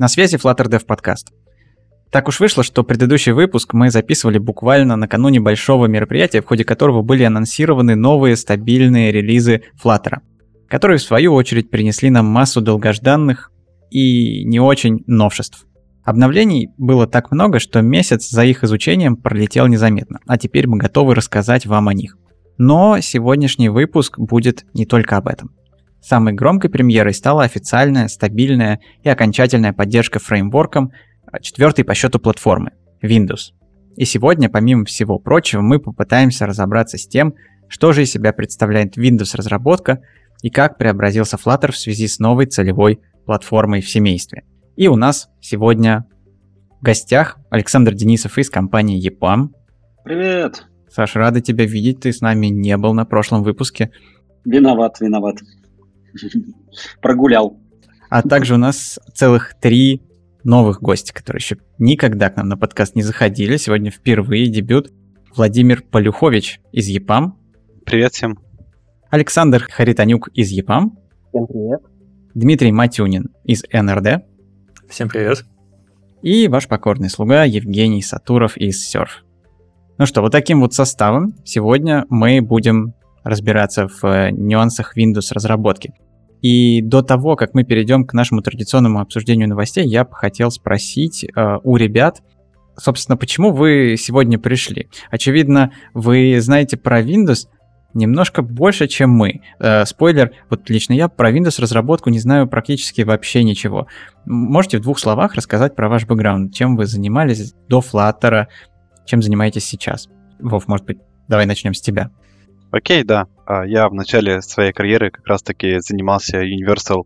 На связи Flutter Dev Podcast. Так уж вышло, что предыдущий выпуск мы записывали буквально накануне большого мероприятия, в ходе которого были анонсированы новые стабильные релизы Flutter, которые в свою очередь принесли нам массу долгожданных и не очень новшеств. Обновлений было так много, что месяц за их изучением пролетел незаметно, а теперь мы готовы рассказать вам о них. Но сегодняшний выпуск будет не только об этом. Самой громкой премьерой стала официальная, стабильная и окончательная поддержка фреймворком а, четвертой по счету платформы – Windows. И сегодня, помимо всего прочего, мы попытаемся разобраться с тем, что же из себя представляет Windows разработка и как преобразился Flutter в связи с новой целевой платформой в семействе. И у нас сегодня в гостях Александр Денисов из компании EPAM. Привет! Саша, рада тебя видеть, ты с нами не был на прошлом выпуске. Виноват, виноват. Прогулял. А также у нас целых три новых гостя, которые еще никогда к нам на подкаст не заходили. Сегодня впервые дебют Владимир Полюхович из ЕПАМ. Привет всем. Александр Хаританюк из ЕПАМ. Всем привет. Дмитрий Матюнин из НРД. Всем привет. И ваш покорный слуга Евгений Сатуров из Surf. Ну что, вот таким вот составом сегодня мы будем разбираться в э, нюансах Windows разработки. И до того, как мы перейдем к нашему традиционному обсуждению новостей, я бы хотел спросить э, у ребят, собственно, почему вы сегодня пришли? Очевидно, вы знаете про Windows немножко больше, чем мы. Э, спойлер, вот лично я про Windows разработку не знаю практически вообще ничего. Можете в двух словах рассказать про ваш бэкграунд, чем вы занимались до Flutter, чем занимаетесь сейчас? Вов, может быть, давай начнем с тебя. Окей, да. А, я в начале своей карьеры как раз-таки занимался Universal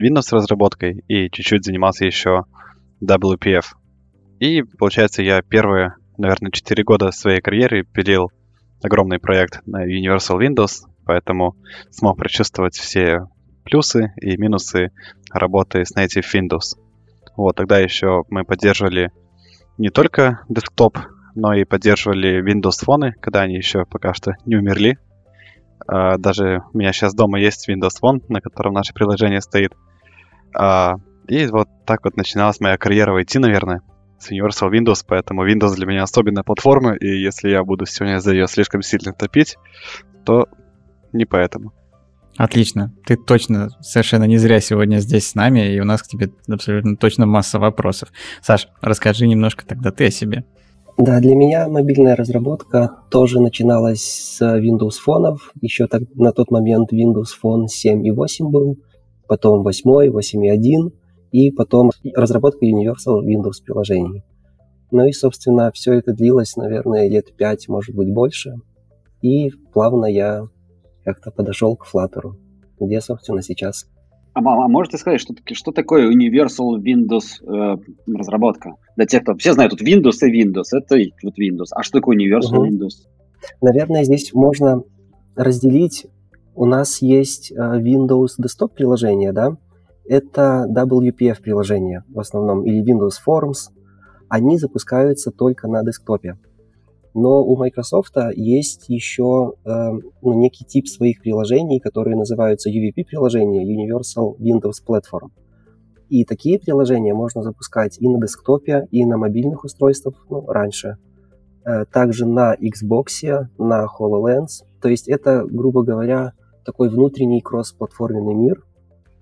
Windows разработкой и чуть-чуть занимался еще WPF. И, получается, я первые, наверное, 4 года своей карьеры пилил огромный проект на Universal Windows, поэтому смог прочувствовать все плюсы и минусы работы с Native Windows. Вот, тогда еще мы поддерживали не только десктоп но и поддерживали Windows Phone, когда они еще пока что не умерли. А, даже у меня сейчас дома есть Windows Phone, на котором наше приложение стоит. А, и вот так вот начиналась моя карьера в наверное, с Universal Windows, поэтому Windows для меня особенная платформа, и если я буду сегодня за ее слишком сильно топить, то не поэтому. Отлично. Ты точно совершенно не зря сегодня здесь с нами, и у нас к тебе абсолютно точно масса вопросов. Саш, расскажи немножко тогда ты о себе. Да, для меня мобильная разработка тоже начиналась с Windows фонов. Еще так, на тот момент Windows Phone 7 и 8 был, потом 8, 8.1 и потом разработка Universal Windows приложений. Ну и, собственно, все это длилось, наверное, лет 5, может быть, больше. И плавно я как-то подошел к Flutter, где, собственно, сейчас а, а можете сказать, что, что такое Universal Windows э, разработка? Для тех, кто все знают, тут Windows и Windows, это вот Windows. А что такое Universal угу. Windows? Наверное, здесь можно разделить. У нас есть э, Windows Desktop приложение, да? Это WPF приложение в основном, или Windows Forms. Они запускаются только на десктопе. Но у Microsoft есть еще э, ну, некий тип своих приложений, которые называются UVP-приложения, Universal Windows Platform. И такие приложения можно запускать и на десктопе, и на мобильных устройствах ну, раньше. Э, также на Xbox, на HoloLens. То есть это, грубо говоря, такой внутренний кроссплатформенный мир.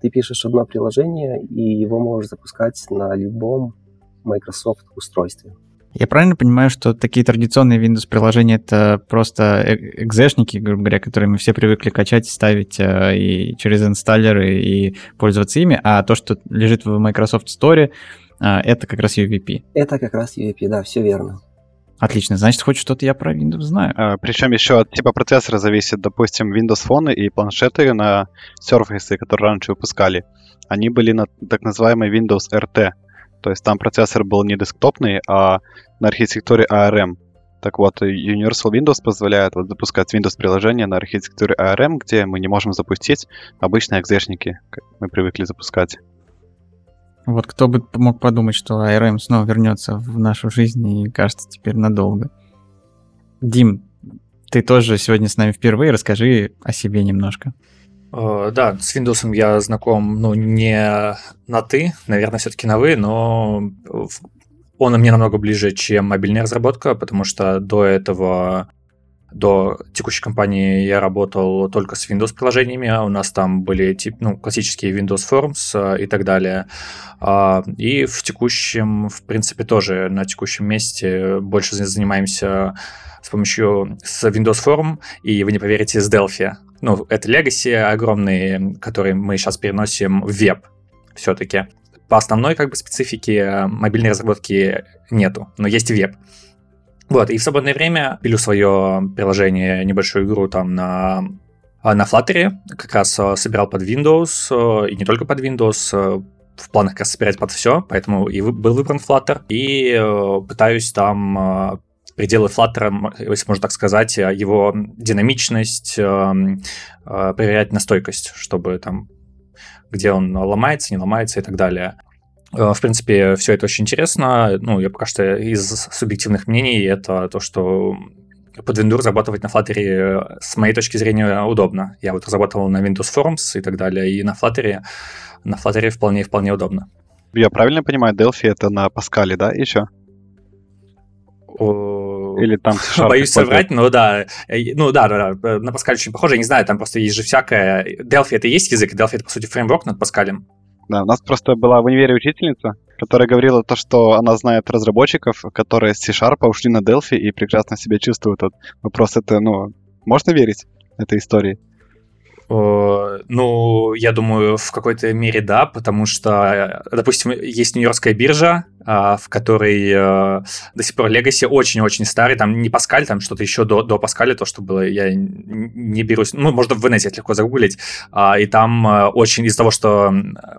Ты пишешь одно приложение, и его можешь запускать на любом Microsoft устройстве. Я правильно понимаю, что такие традиционные Windows приложения это просто э, экзешники, грубо говоря, которые мы все привыкли качать, ставить э, и через инсталлеры и пользоваться ими, а то, что лежит в Microsoft Store, э, это как раз UVP. Это как раз UVP, да, все верно. Отлично, значит, хоть что-то я про Windows знаю. А, причем еще от типа процессора зависит, допустим, Windows Phone и планшеты на Surface, которые раньше выпускали, они были на так называемой Windows RT, то есть там процессор был не десктопный, а на архитектуре ARM. Так вот, Universal Windows позволяет вот запускать Windows-приложение на архитектуре ARM, где мы не можем запустить обычные экзешники, как мы привыкли запускать. Вот кто бы мог подумать, что ARM снова вернется в нашу жизнь и, кажется, теперь надолго. Дим, ты тоже сегодня с нами впервые, расскажи о себе немножко. Э, да, с Windows я знаком, ну, не на «ты», наверное, все-таки на «вы», но он мне намного ближе, чем мобильная разработка, потому что до этого до текущей компании я работал только с Windows приложениями, а у нас там были тип, ну, классические Windows Forms э, и так далее. А, и в текущем, в принципе, тоже на текущем месте больше занимаемся с помощью с Windows Form, и вы не поверите, с Delphi. Ну, это Legacy огромный, который мы сейчас переносим в веб все-таки. По основной как бы специфике мобильной разработки нету, но есть веб. Вот, и в свободное время пилю свое приложение, небольшую игру там на на Flutter, как раз э, собирал под Windows, э, и не только под Windows, э, в планах как раз собирать под все, поэтому и был выбран Flutter, и пытаюсь там пределы Flutter, если можно так сказать, его динамичность, проверять на стойкость, чтобы там где он ломается, не ломается и так далее. Э, в принципе, все это очень интересно. Ну, я пока что из субъективных мнений это то, что под Windows разрабатывать на Flutter, э, с моей точки зрения, удобно. Я вот разрабатывал на Windows Forms и так далее, и на Flutter, на Flutter вполне, вполне удобно. Я правильно понимаю, Delphi это на Паскале, да, еще? Или там Боюсь соврать, но да. Э, ну да, да, да. На Паскале очень похоже. Я не знаю, там просто есть же всякое... Delphi это и есть язык, Delphi это, по сути, фреймворк над Паскалем. Да, у нас просто была в универе учительница, которая говорила то, что она знает разработчиков, которые с C-Sharp ушли на Delphi и прекрасно себя чувствуют. Вот вопрос это, ну, можно верить этой истории? Ну, я думаю, в какой-то мере да, потому что, допустим, есть Нью-Йоркская биржа, а, в которой э, до сих пор Legacy очень-очень старый, там не Паскаль, там что-то еще до, до Паскаля, то, что было, я не берусь, ну, можно в инете легко загуглить, а, и там э, очень из-за того, что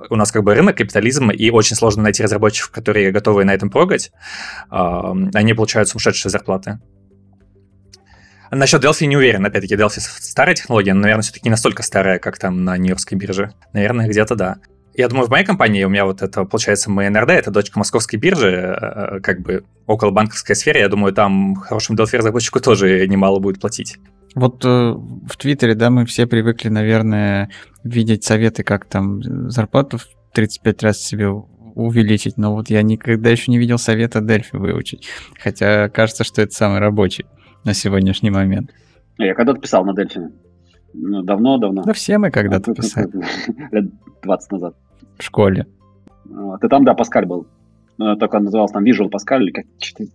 у нас как бы рынок, капитализм, и очень сложно найти разработчиков, которые готовы на этом прогать, а, они получают сумасшедшие зарплаты. Насчет Delphi не уверен. Опять-таки, Delphi старая технология, но, наверное, все-таки не настолько старая, как там на Нью-Йоркской бирже. Наверное, где-то да. Я думаю, в моей компании у меня вот это, получается, МНРД, это дочка московской биржи, э, как бы около банковской сферы. Я думаю, там хорошему Delphi разработчику тоже немало будет платить. Вот э, в Твиттере, да, мы все привыкли, наверное, видеть советы, как там зарплату в 35 раз себе увеличить, но вот я никогда еще не видел совета Дельфи выучить. Хотя кажется, что это самый рабочий на сегодняшний момент? Я когда-то писал на Дельфине. Ну, давно-давно. Да все мы когда-то писали. Лет 20 назад. В школе. Ты там, да, Паскаль был. Ну, только он назывался там Visual Pascal или как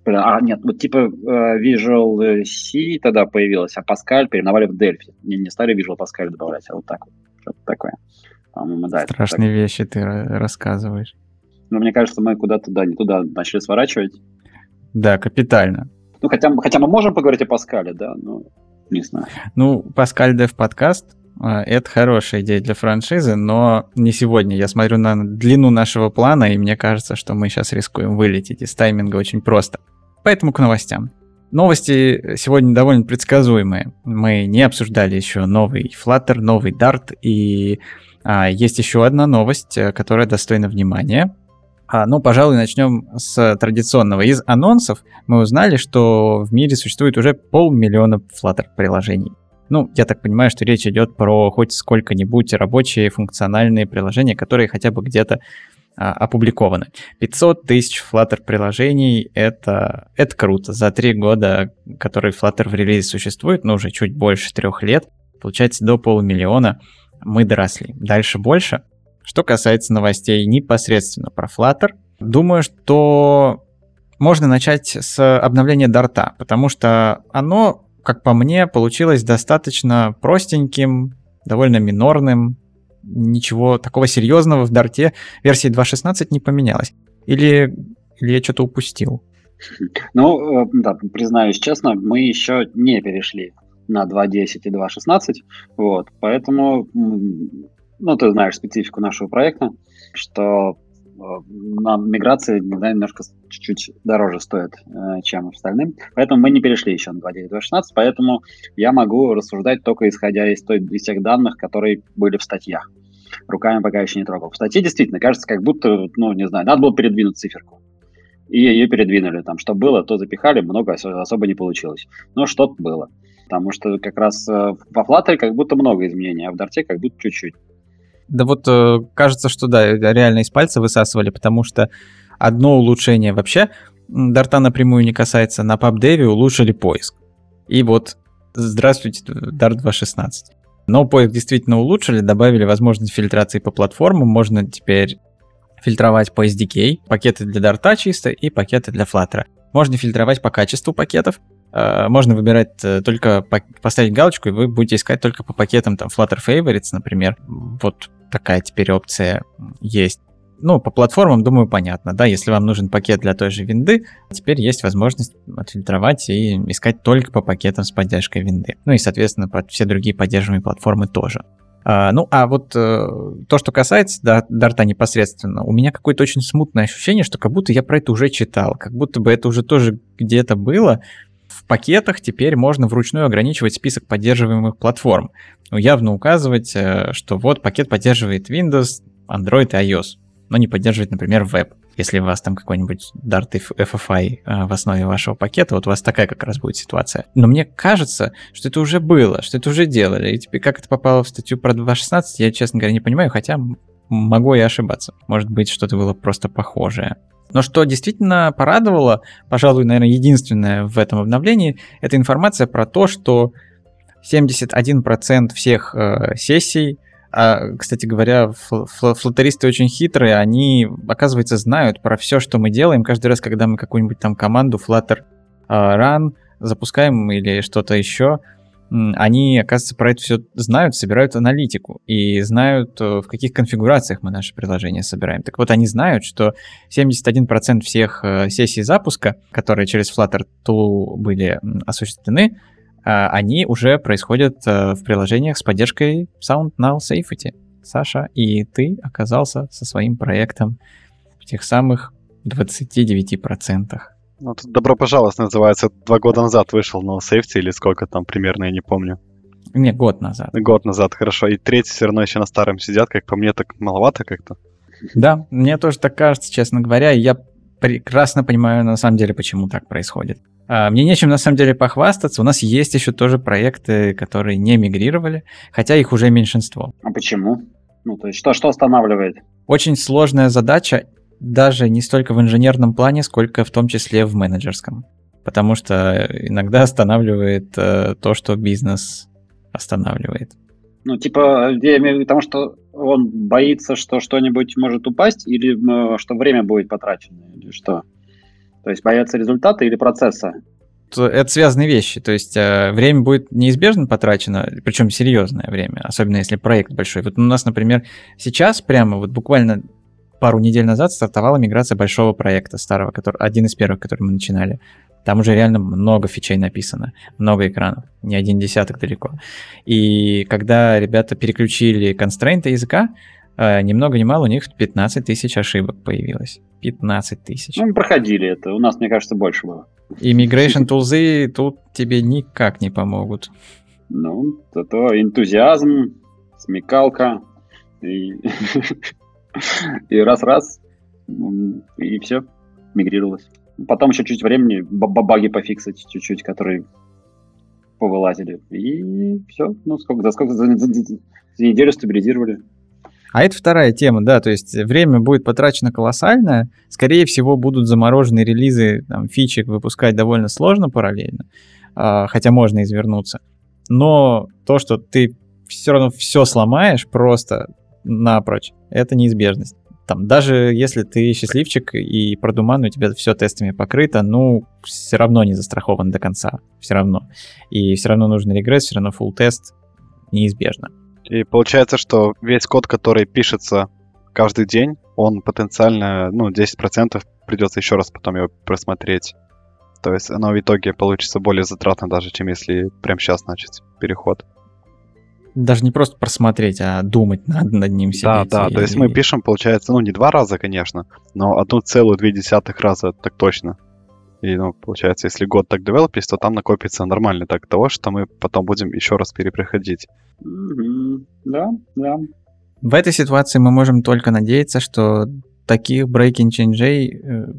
А, нет, вот типа э, Visual C тогда появилась, а Pascal переновали в Delphi. Не, не стали Visual Pascal добавлять, а вот так вот. Что-то такое. По-моему, да. Страшные вещи ты рассказываешь. Ну, мне кажется, мы куда-то, да, не туда начали сворачивать. Да, капитально. Ну, хотя, хотя мы можем поговорить о Паскале, да, но не знаю. Ну, Паскаль Дев подкаст это хорошая идея для франшизы, но не сегодня. Я смотрю на длину нашего плана, и мне кажется, что мы сейчас рискуем вылететь из тайминга очень просто. Поэтому к новостям. Новости сегодня довольно предсказуемые. Мы не обсуждали еще новый Flutter, новый Dart, и а, есть еще одна новость, э, которая достойна внимания. А, ну, пожалуй, начнем с традиционного. Из анонсов мы узнали, что в мире существует уже полмиллиона Flutter приложений. Ну, я так понимаю, что речь идет про хоть сколько-нибудь рабочие функциональные приложения, которые хотя бы где-то а, опубликованы. 500 тысяч Flutter приложений это, это круто. За три года, которые Flutter в релизе существует, ну, уже чуть больше трех лет, получается до полумиллиона, мы доросли. Дальше больше. Что касается новостей непосредственно про Flutter, думаю, что можно начать с обновления Дарта, потому что оно, как по мне, получилось достаточно простеньким, довольно минорным, ничего такого серьезного в Дарте версии 2.16 не поменялось. Или, или я что-то упустил? Ну, э, да, признаюсь честно, мы еще не перешли на 2.10 и 2.16, вот, поэтому ну, ты знаешь специфику нашего проекта, что э, нам миграция иногда немножко чуть-чуть дороже стоит, э, чем остальным. Поэтому мы не перешли еще на 2.9.2.16, поэтому я могу рассуждать только исходя из, той, из тех данных, которые были в статьях. Руками пока еще не трогал. В статье действительно кажется, как будто, ну, не знаю, надо было передвинуть циферку. И ее передвинули. Там, что было, то запихали, много особо не получилось. Но что-то было. Потому что как раз э, во Flutter как будто много изменений, а в Dart как будто чуть-чуть. Да вот э, кажется, что да, реально из пальца высасывали, потому что одно улучшение вообще Дарта напрямую не касается, на PubDev улучшили поиск. И вот здравствуйте, Dart 2.16. Но поиск действительно улучшили, добавили возможность фильтрации по платформам, можно теперь фильтровать по SDK, пакеты для Dart чисто и пакеты для Flutter. Можно фильтровать по качеству пакетов, э, можно выбирать э, только поставить галочку, и вы будете искать только по пакетам там Flutter Favorites, например. Вот такая теперь опция есть. Ну, по платформам, думаю, понятно, да, если вам нужен пакет для той же винды, теперь есть возможность отфильтровать и искать только по пакетам с поддержкой винды. Ну и, соответственно, под все другие поддерживаемые платформы тоже. А, ну, а вот э, то, что касается да, Дарта непосредственно, у меня какое-то очень смутное ощущение, что как будто я про это уже читал, как будто бы это уже тоже где-то было. Пакетах теперь можно вручную ограничивать список поддерживаемых платформ. Ну, явно указывать, э, что вот пакет поддерживает Windows, Android и iOS но не поддерживает, например, веб. Если у вас там какой-нибудь Dart FFI а, в основе вашего пакета, вот у вас такая как раз будет ситуация. Но мне кажется, что это уже было, что это уже делали. И теперь как это попало в статью про 2.16, я, честно говоря, не понимаю, хотя могу и ошибаться. Может быть, что-то было просто похожее. Но что действительно порадовало, пожалуй, наверное, единственное в этом обновлении, это информация про то, что 71% всех э, сессий а, кстати говоря, флотеристы очень хитрые, они, оказывается, знают про все, что мы делаем. Каждый раз, когда мы какую-нибудь там команду Flutter uh, Run запускаем или что-то еще, они, оказывается, про это все знают, собирают аналитику и знают, э, в каких конфигурациях мы наше приложение собираем. Так вот, они знают, что 71% всех э, сессий запуска, которые через Flutter Tool были осуществлены, а, они уже происходят э, в приложениях с поддержкой Sound Null Safety. Саша, и ты оказался со своим проектом в тех самых 29%. Ну, тут «Добро пожаловать» называется. Два года назад вышел Null Safety, или сколько там примерно, я не помню. Не, год назад. Год назад, хорошо. И третий все равно еще на старом сидят, как по мне, так маловато как-то. Да, мне тоже так кажется, честно говоря. И я прекрасно понимаю, на самом деле, почему так происходит. А, мне нечем на самом деле похвастаться. У нас есть еще тоже проекты, которые не мигрировали, хотя их уже меньшинство. А почему? Ну, то есть что, что останавливает? Очень сложная задача, даже не столько в инженерном плане, сколько в том числе в менеджерском. Потому что иногда останавливает э, то, что бизнес останавливает. Ну, типа, я имею в виду, потому что он боится, что что-нибудь может упасть, или э, что время будет потрачено, или что? То есть боятся результата или процесса? Это связанные вещи. То есть э, время будет неизбежно потрачено, причем серьезное время, особенно если проект большой. Вот у нас, например, сейчас прямо вот буквально пару недель назад стартовала миграция большого проекта старого, который, один из первых, который мы начинали. Там уже реально много фичей написано, много экранов, не один десяток далеко. И когда ребята переключили констрейнты языка, э, ни много ни мало у них 15 тысяч ошибок появилось. 15 тысяч. Ну, мы проходили это. У нас, мне кажется, больше было. И migration тулзы тут тебе никак не помогут. Ну, зато энтузиазм, смекалка и, и раз-раз, и все, мигрировалось. Потом еще чуть времени, баги пофиксить чуть-чуть, которые повылазили. И все, ну сколько, за сколько, за, за, за неделю стабилизировали. А это вторая тема, да, то есть время будет потрачено колоссальное, скорее всего будут заморожены релизы, там, фичек выпускать довольно сложно параллельно, а, хотя можно извернуться. Но то, что ты все равно все сломаешь просто напрочь, это неизбежность. Там, даже если ты счастливчик и продуман, у тебя все тестами покрыто, ну, все равно не застрахован до конца. Все равно. И все равно нужен регресс, все равно full тест неизбежно. И получается, что весь код, который пишется каждый день, он потенциально, ну, 10% придется еще раз потом его просмотреть. То есть оно в итоге получится более затратно даже, чем если прямо сейчас начать переход. Даже не просто просмотреть, а думать над, над ним сидеть. Да, да, и... то есть мы пишем, получается, ну, не два раза, конечно, но одну целую две десятых раза так точно. И, ну, получается, если год так девелопить, то там накопится нормально так того, что мы потом будем еще раз перепроходить. Mm-hmm. Да, да. В этой ситуации мы можем только надеяться, что таких breaking change э,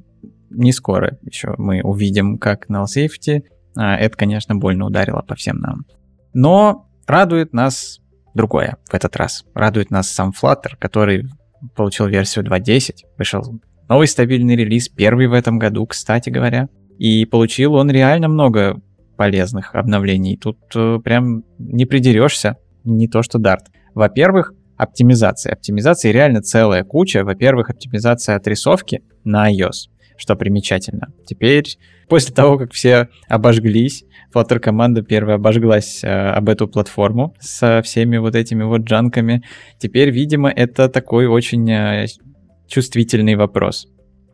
не скоро еще мы увидим, как на Safety А, это, конечно, больно ударило по всем нам. Но радует нас другое в этот раз. Радует нас сам Flutter, который получил версию 2.10, вышел новый стабильный релиз, первый в этом году, кстати говоря. И получил он реально много полезных обновлений. Тут э, прям не придерешься, не то что Dart. Во-первых, оптимизация. Оптимизации реально целая куча. Во-первых, оптимизация отрисовки на iOS, что примечательно. Теперь, после того, как все обожглись, Flutter команда первая обожглась э, об эту платформу со всеми вот этими вот джанками. Теперь, видимо, это такой очень э, чувствительный вопрос.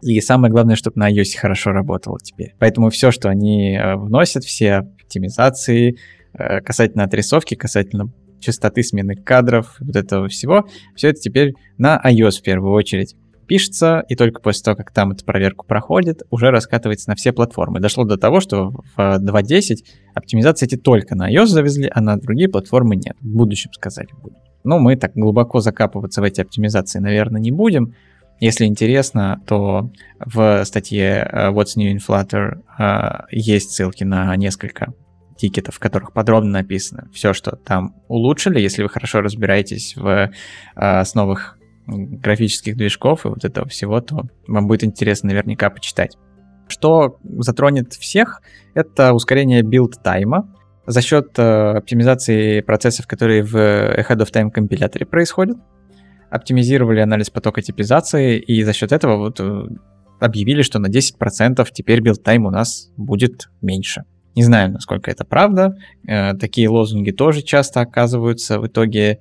И самое главное, чтобы на iOS хорошо работало теперь. Поэтому все, что они э, вносят, все оптимизации э, касательно отрисовки, касательно частоты смены кадров, вот этого всего, все это теперь на iOS в первую очередь пишется, и только после того, как там эту проверку проходит, уже раскатывается на все платформы. Дошло до того, что в 2.10 оптимизации эти только на iOS завезли, а на другие платформы нет. В будущем сказали будут. Ну, мы так глубоко закапываться в эти оптимизации, наверное, не будем. Если интересно, то в статье э, What's New in Flutter э, есть ссылки на несколько тикетов, в которых подробно написано все, что там улучшили. Если вы хорошо разбираетесь в э, основах графических движков и вот этого всего, то вам будет интересно наверняка почитать. Что затронет всех, это ускорение build time а за счет оптимизации процессов, которые в Ahead of Time компиляторе происходят оптимизировали анализ потока типизации, и за счет этого вот э, объявили, что на 10% теперь build time у нас будет меньше. Не знаю, насколько это правда. Э, такие лозунги тоже часто оказываются в итоге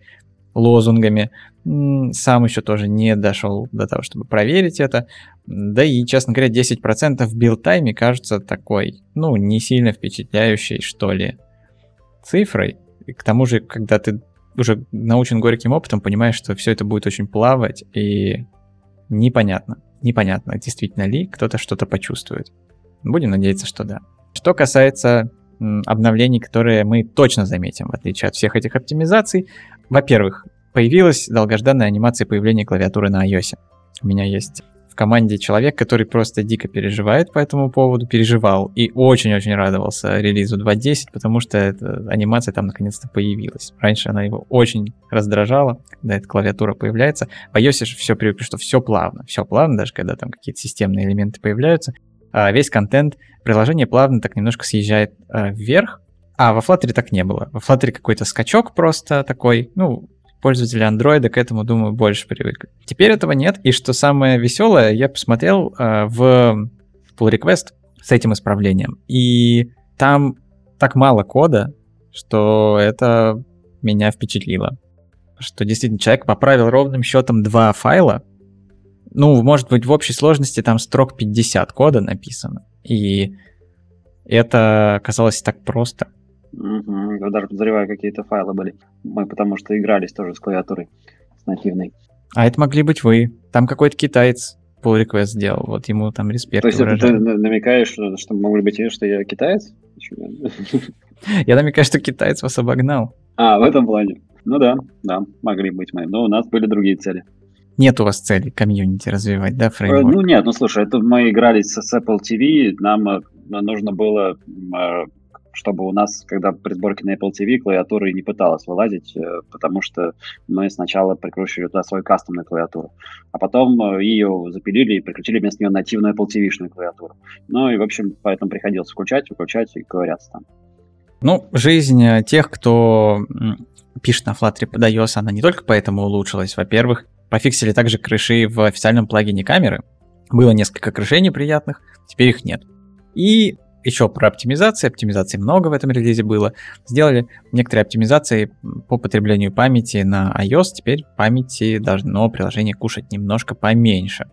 лозунгами. Сам еще тоже не дошел до того, чтобы проверить это. Да и, честно говоря, 10% в build time е кажется такой, ну, не сильно впечатляющей, что ли, цифрой. И к тому же, когда ты уже научен горьким опытом, понимаешь, что все это будет очень плавать, и непонятно, непонятно, действительно ли кто-то что-то почувствует. Будем надеяться, что да. Что касается обновлений, которые мы точно заметим, в отличие от всех этих оптимизаций, во-первых, появилась долгожданная анимация появления клавиатуры на iOS. У меня есть в команде человек, который просто дико переживает по этому поводу, переживал и очень-очень радовался релизу 2.10, потому что эта анимация там наконец-то появилась. Раньше она его очень раздражала, когда эта клавиатура появляется. В iOS же все привыкли, что все плавно, все плавно, даже когда там какие-то системные элементы появляются. А весь контент приложения плавно так немножко съезжает а, вверх, а во Flutter так не было. Во Flutter какой-то скачок просто такой, ну, пользователи Android к этому, думаю, больше привыкли. Теперь этого нет, и что самое веселое, я посмотрел э, в pull request с этим исправлением, и там так мало кода, что это меня впечатлило. Что действительно человек поправил ровным счетом два файла, ну, может быть, в общей сложности там строк 50 кода написано. И это казалось так просто. Угу. Я даже подозреваю, какие-то файлы были. Мы потому что игрались тоже с клавиатурой, с нативной. А это могли быть вы. Там какой-то китаец pull request сделал, вот ему там респект То есть это ты намекаешь, что, что могли быть, что я китаец? Я намекаю, что китаец вас обогнал. А, в этом плане. Ну да, да, могли быть мы. Но у нас были другие цели. Нет у вас цели комьюнити развивать, да, фреймворк? Ну нет, ну слушай, это мы игрались с Apple TV, нам э, нужно было э, чтобы у нас, когда при сборке на Apple TV клавиатура не пыталась вылазить, э, потому что мы сначала прикручивали туда свою кастомную клавиатуру, а потом э, ее запилили и прикрутили вместо нее нативную Apple TV-шную клавиатуру. Ну и, в общем, поэтому приходилось включать, выключать и ковыряться там. Ну, жизнь э, тех, кто пишет на Flutter под iOS, она не только поэтому улучшилась. Во-первых, пофиксили также крыши в официальном плагине камеры. Было несколько крышей неприятных, теперь их нет. И еще про оптимизации. Оптимизации много в этом релизе было. Сделали некоторые оптимизации по потреблению памяти на iOS. Теперь памяти должно приложение кушать немножко поменьше.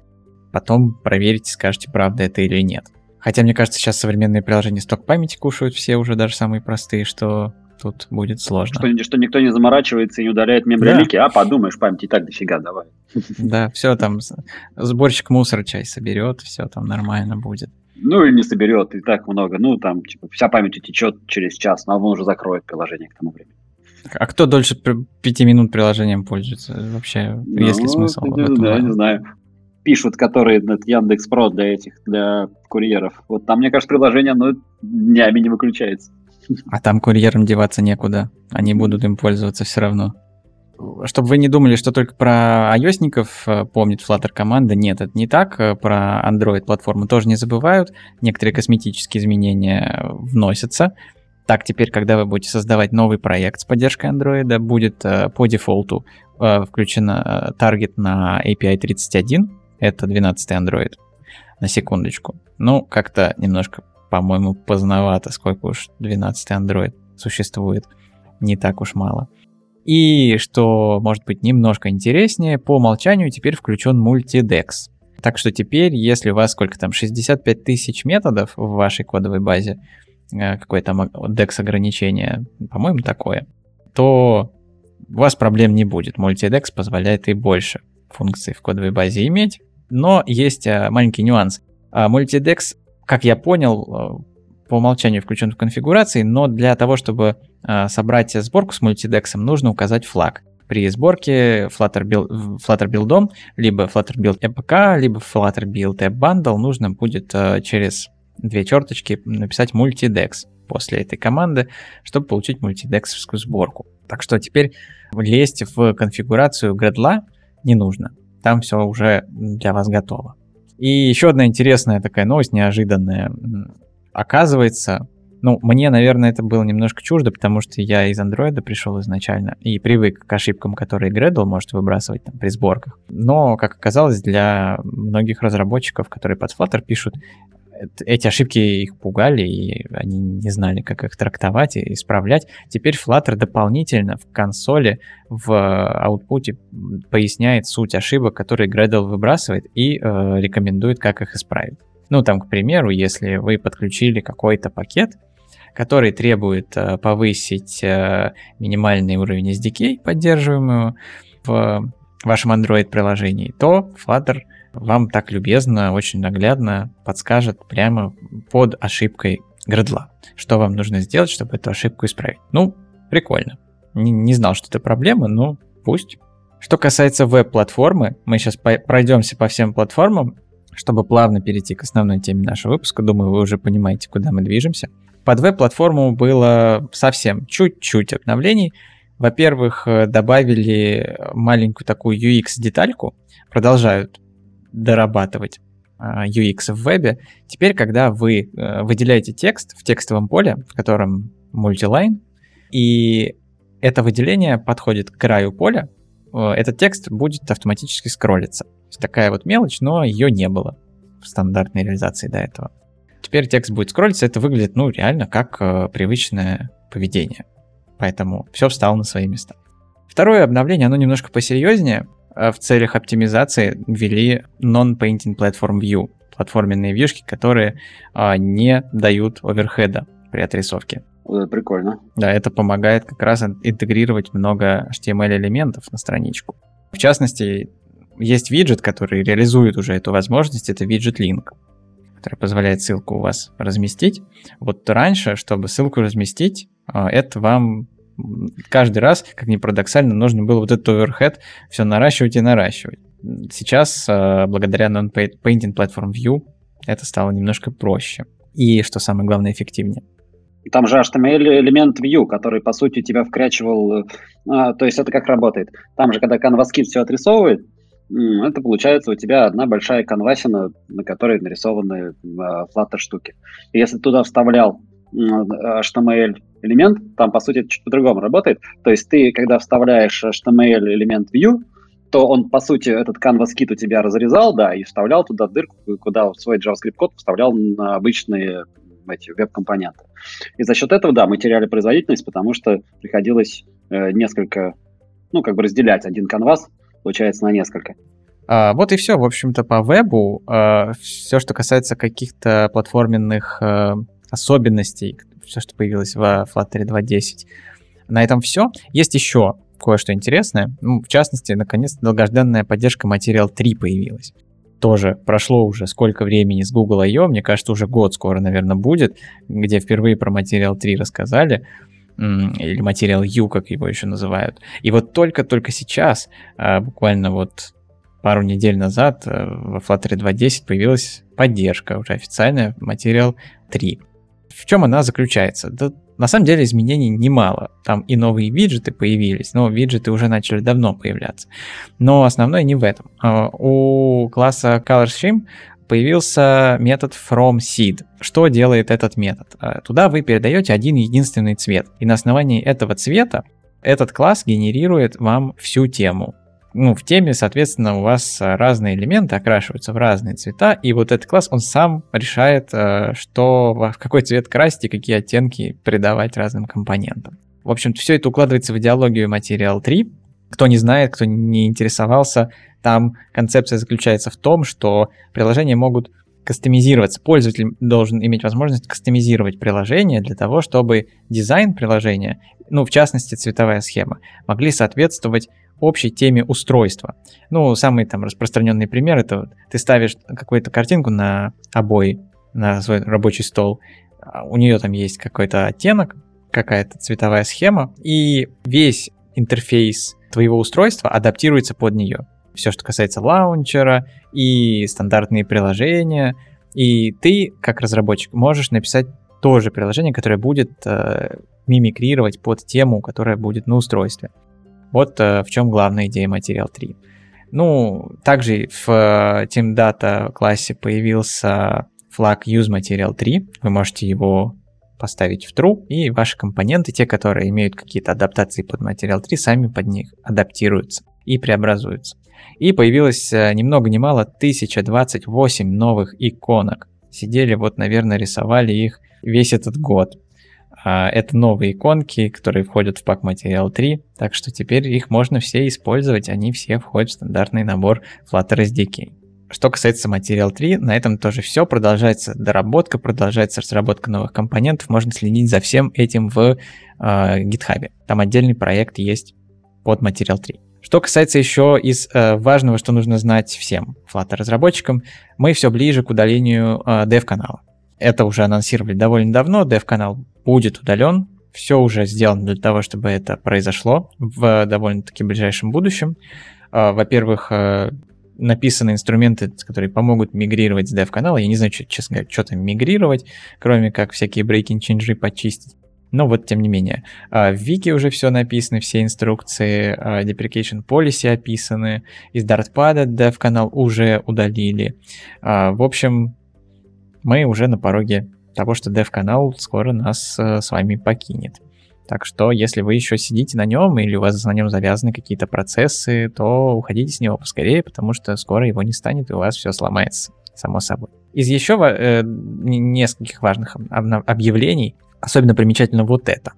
Потом проверите, скажете, правда это или нет. Хотя, мне кажется, сейчас современные приложения сток памяти кушают все уже, даже самые простые, что тут будет сложно. Что, что никто не заморачивается и не удаляет мембрелики, да. а подумаешь, памяти и так дофига, давай. Да, все там, сборщик мусора часть соберет, все там нормально будет. Ну, и не соберет, и так много. Ну, там, типа, вся память утечет через час, но он уже закроет приложение к тому времени. А кто дольше пяти минут приложением пользуется? Вообще, ну, есть ли смысл? Не, да, не знаю. пишут, которые на Яндекс Про для этих, для курьеров. Вот там, мне кажется, приложение, ну, днями не выключается. А там курьерам деваться некуда. Они будут им пользоваться все равно. Чтобы вы не думали, что только про ios э, помнит Flutter команда, нет, это не так. Э, про Android платформу тоже не забывают. Некоторые косметические изменения вносятся. Так, теперь, когда вы будете создавать новый проект с поддержкой Android, будет э, по дефолту включена таргет на API 31, это 12 Android, на секундочку. Ну, как-то немножко, по-моему, поздновато, сколько уж 12 Android существует, не так уж мало. И что может быть немножко интереснее, по умолчанию теперь включен мультидекс. Так что теперь, если у вас сколько там, 65 тысяч методов в вашей кодовой базе, э, какое там DEX ограничение, по-моему, такое, то у вас проблем не будет. Multidex позволяет и больше функций в кодовой базе иметь. Но есть э, маленький нюанс. Multidex, как я понял, э, по умолчанию включен в конфигурации, но для того, чтобы э, собрать сборку с мультидексом, нужно указать флаг. При сборке Flutter Build, Flutter Build либо Flutter Build APK, либо Flutter Build App Bundle нужно будет через две черточки написать multidex после этой команды, чтобы получить мультидексовскую сборку. Так что теперь лезть в конфигурацию Gradle не нужно там все уже для вас готово. И еще одна интересная такая новость, неожиданная. Оказывается, ну, мне, наверное, это было немножко чуждо, потому что я из андроида пришел изначально и привык к ошибкам, которые Gradle может выбрасывать там при сборках. Но, как оказалось, для многих разработчиков, которые под Flutter пишут, эти ошибки их пугали, и они не знали, как их трактовать и исправлять. Теперь Flutter дополнительно в консоли в аутпуте поясняет суть ошибок, которые Gradle выбрасывает, и э, рекомендует, как их исправить. Ну, там, к примеру, если вы подключили какой-то пакет, который требует э, повысить э, минимальный уровень SDK, поддерживаемую в вашем Android-приложении, то Flutter вам так любезно, очень наглядно подскажет прямо под ошибкой градла, что вам нужно сделать, чтобы эту ошибку исправить. Ну, прикольно. Не, не знал, что это проблема, но пусть. Что касается веб-платформы, мы сейчас по пройдемся по всем платформам, чтобы плавно перейти к основной теме нашего выпуска. Думаю, вы уже понимаете, куда мы движемся. Под веб-платформу было совсем чуть-чуть обновлений. Во-первых, добавили маленькую такую UX-детальку, продолжают дорабатывать а, UX в вебе. Теперь, когда вы э, выделяете текст в текстовом поле, в котором мультилайн, и это выделение подходит к краю поля, э, этот текст будет автоматически скроллиться. Есть такая вот мелочь, но ее не было в стандартной реализации до этого. Теперь текст будет скроллиться, это выглядит, ну, реально как э, привычное поведение. Поэтому все встало на свои места. Второе обновление, оно немножко посерьезнее. Э, в целях оптимизации ввели Non-Painting Platform View, платформенные вьюшки, которые а, не дают оверхеда при отрисовке. Прикольно. Да, это помогает как раз интегрировать много HTML-элементов на страничку. В частности, есть виджет, который реализует уже эту возможность, это виджет Link, который позволяет ссылку у вас разместить. Вот раньше, чтобы ссылку разместить, а, это вам каждый раз, как ни парадоксально, нужно было вот этот overhead все наращивать и наращивать. Сейчас, э, благодаря Non-Painting Platform View, это стало немножко проще. И, что самое главное, эффективнее. Там же HTML элемент view, который, по сути, тебя вкрячивал. А, то есть это как работает? Там же, когда CanvasKit все отрисовывает, это получается у тебя одна большая канвасина, на которой нарисованы а, Flutter штуки. И если туда вставлял HTML элемент, там, по сути, чуть по-другому работает. То есть ты, когда вставляешь HTML элемент view, то он, по сути, этот canvas kit у тебя разрезал, да, и вставлял туда дырку, куда свой JavaScript код вставлял на обычные эти веб-компоненты. И за счет этого, да, мы теряли производительность, потому что приходилось э, несколько, ну, как бы разделять один канвас, получается, на несколько. А, вот и все, в общем-то, по вебу. А, все, что касается каких-то платформенных а, особенностей, все, что появилось в Flutter 2.10. На этом все. Есть еще кое-что интересное. Ну, в частности, наконец долгожданная поддержка Material 3 появилась. Тоже прошло уже сколько времени с Google I.O., мне кажется, уже год скоро, наверное, будет, где впервые про Material 3 рассказали или Material U, как его еще называют. И вот только-только сейчас, а, буквально вот пару недель назад э, во Flutter 2.10 появилась поддержка уже официальная Material 3. В чем она заключается? Да, на самом деле изменений немало. Там и новые виджеты появились, но виджеты уже начали давно появляться. Но основное не в этом. А, у класса ColorStream появился метод FromSeed. Что делает этот метод? А, туда вы передаете один единственный цвет. И на основании этого цвета этот класс генерирует вам всю тему ну, в теме, соответственно, у вас разные элементы окрашиваются в разные цвета, и вот этот класс, он сам решает, э, что, в какой цвет красить и какие оттенки придавать разным компонентам. В общем, все это укладывается в идеологию Material 3. Кто не знает, кто не интересовался, там концепция заключается в том, что приложения могут кастомизироваться. Пользователь должен иметь возможность кастомизировать приложение для того, чтобы дизайн приложения, ну, в частности, цветовая схема, могли соответствовать общей теме устройства. Ну, самый там распространенный пример это ты ставишь какую-то картинку на обои, на свой рабочий стол, а у нее там есть какой-то оттенок, какая-то цветовая схема, и весь интерфейс твоего устройства адаптируется под нее. Все, что касается лаунчера и стандартные приложения, и ты, как разработчик, можешь написать тоже приложение, которое будет э, мимикрировать под тему, которая будет на устройстве. Вот э, в чем главная идея Material 3. Ну, также в э, Team Data классе появился флаг Use Material 3. Вы можете его поставить в true, и ваши компоненты, те, которые имеют какие-то адаптации под Material 3, сами под них адаптируются и преобразуются. И появилось э, ни много ни мало 1028 новых иконок. Сидели вот, наверное, рисовали их весь этот год. А, это новые иконки, которые входят в пак Material 3, так что теперь их можно все использовать, они все входят в стандартный набор Flutter SDK. Что касается Material 3, на этом тоже все. Продолжается доработка, продолжается разработка новых компонентов. Можно следить за всем этим в э, GitHub. Там отдельный проект есть под Material 3. Что касается еще из э, важного, что нужно знать всем Flutter разработчикам, мы все ближе к удалению э, dev-канала. Это уже анонсировали довольно давно, dev-канал будет удален, все уже сделано для того, чтобы это произошло в довольно-таки ближайшем будущем. А, во-первых, э, написаны инструменты, которые помогут мигрировать с dev-канала. Я не знаю, честно говоря, что там мигрировать, кроме как всякие breaking changes почистить. Но вот, тем не менее, а, в Вики уже все написано, все инструкции, а, deprecation policy описаны, из Dartpad dev-канал уже удалили. В общем, мы уже на пороге того, что dev-канал скоро нас э, с вами покинет. Так что, если вы еще сидите на нем или у вас на нем завязаны какие-то процессы, то уходите с него поскорее, потому что скоро его не станет и у вас все сломается, само собой. Из еще э, нескольких важных объявлений особенно примечательно вот это.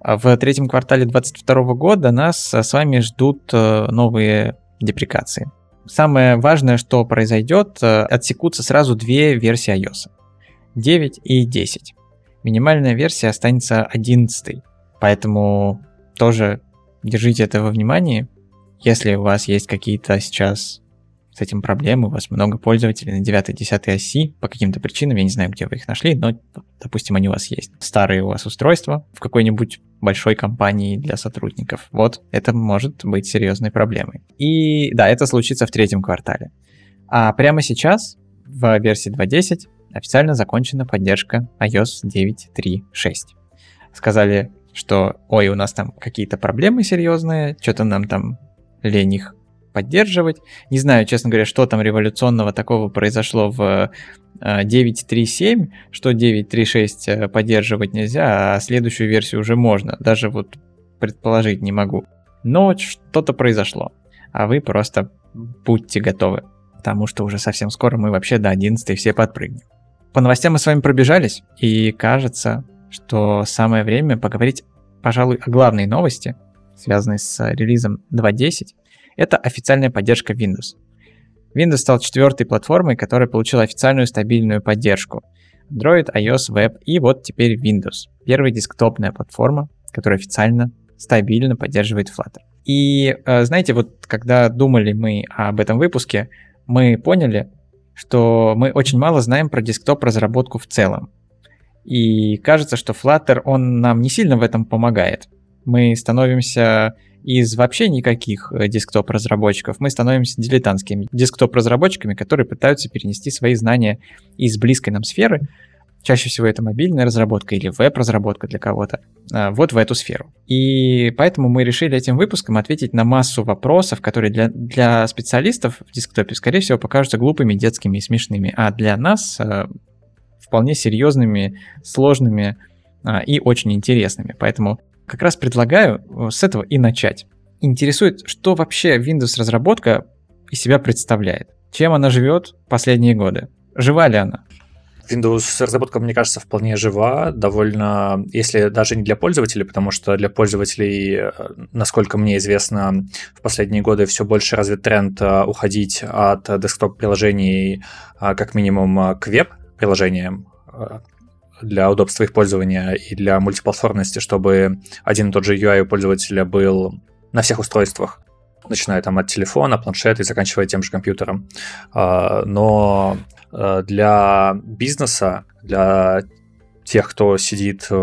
В третьем квартале 2022 года нас с вами ждут э, новые деприкации. Самое важное, что произойдет, э, отсекутся сразу две версии iOS. 9 и 10. Минимальная версия останется 11. Поэтому тоже держите это во внимании. Если у вас есть какие-то сейчас с этим проблемы, у вас много пользователей на 9-10 оси по каким-то причинам, я не знаю, где вы их нашли, но, допустим, они у вас есть. Старые у вас устройства в какой-нибудь большой компании для сотрудников. Вот, это может быть серьезной проблемой. И да, это случится в третьем квартале. А прямо сейчас в версии 2.10 официально закончена поддержка iOS 9.3.6. Сказали, что ой, у нас там какие-то проблемы серьезные, что-то нам там лень их поддерживать. Не знаю, честно говоря, что там революционного такого произошло в 9.3.7, э, что 9.3.6 э, поддерживать нельзя, а следующую версию уже можно. Даже вот предположить не могу. Но что-то произошло, а вы просто будьте готовы, потому что уже совсем скоро мы вообще до 11 все подпрыгнем. По новостям мы с вами пробежались, и кажется, что самое время поговорить, пожалуй, о главной новости, связанной с релизом 2.10. Это официальная поддержка Windows. Windows стал четвертой платформой, которая получила официальную стабильную поддержку. Android, iOS, Web и вот теперь Windows. Первая десктопная платформа, которая официально стабильно поддерживает Flutter. И э, знаете, вот когда думали мы об этом выпуске, мы поняли, что мы очень мало знаем про десктоп-разработку в целом. И кажется, что Flutter, он нам не сильно в этом помогает. Мы становимся из вообще никаких э, десктоп-разработчиков мы становимся дилетантскими десктоп-разработчиками, которые пытаются перенести свои знания из близкой нам сферы, чаще всего это мобильная разработка или веб-разработка для кого-то, а, вот в эту сферу. И поэтому мы решили этим выпуском ответить на массу вопросов, которые для, для специалистов в десктопе, скорее всего, покажутся глупыми, детскими и смешными, а для нас а, вполне серьезными, сложными а, и очень интересными. Поэтому как раз предлагаю э, с этого и начать. Интересует, что вообще Windows разработка из себя представляет? Чем она живет последние годы? Жива ли она? Windows разработка, мне кажется, вполне жива, довольно, если даже не для пользователей, потому что для пользователей, э, насколько мне известно, в последние годы все больше развит тренд э, уходить от десктоп-приложений как минимум к веб-приложениям для удобства их пользования и для мультиплатформенности, чтобы один и тот же UI у пользователя был на всех устройствах, начиная там от телефона, планшета и заканчивая тем же компьютером. А, но э, для бизнеса, для тех, кто сидит э,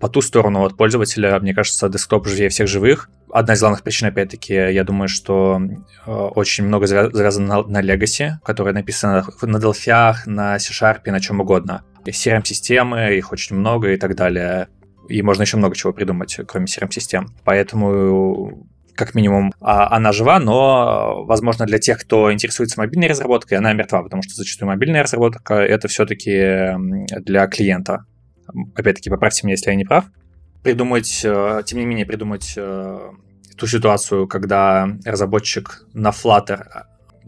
по ту сторону от пользователя, мне кажется, десктоп живее всех живых. Одна из главных причин, опять-таки, я думаю, что э, очень много завязано на, на Legacy, которое написано на Delphi, на C-Sharp, на чем угодно. CRM-системы, их очень много и так далее. И можно еще много чего придумать, кроме CRM-систем. Поэтому как минимум, а, она жива, но, возможно, для тех, кто интересуется мобильной разработкой, она мертва, потому что зачастую мобильная разработка — это все-таки для клиента. Опять-таки, поправьте меня, если я не прав. Придумать, э, тем не менее, придумать э, ту ситуацию, когда разработчик на Flutter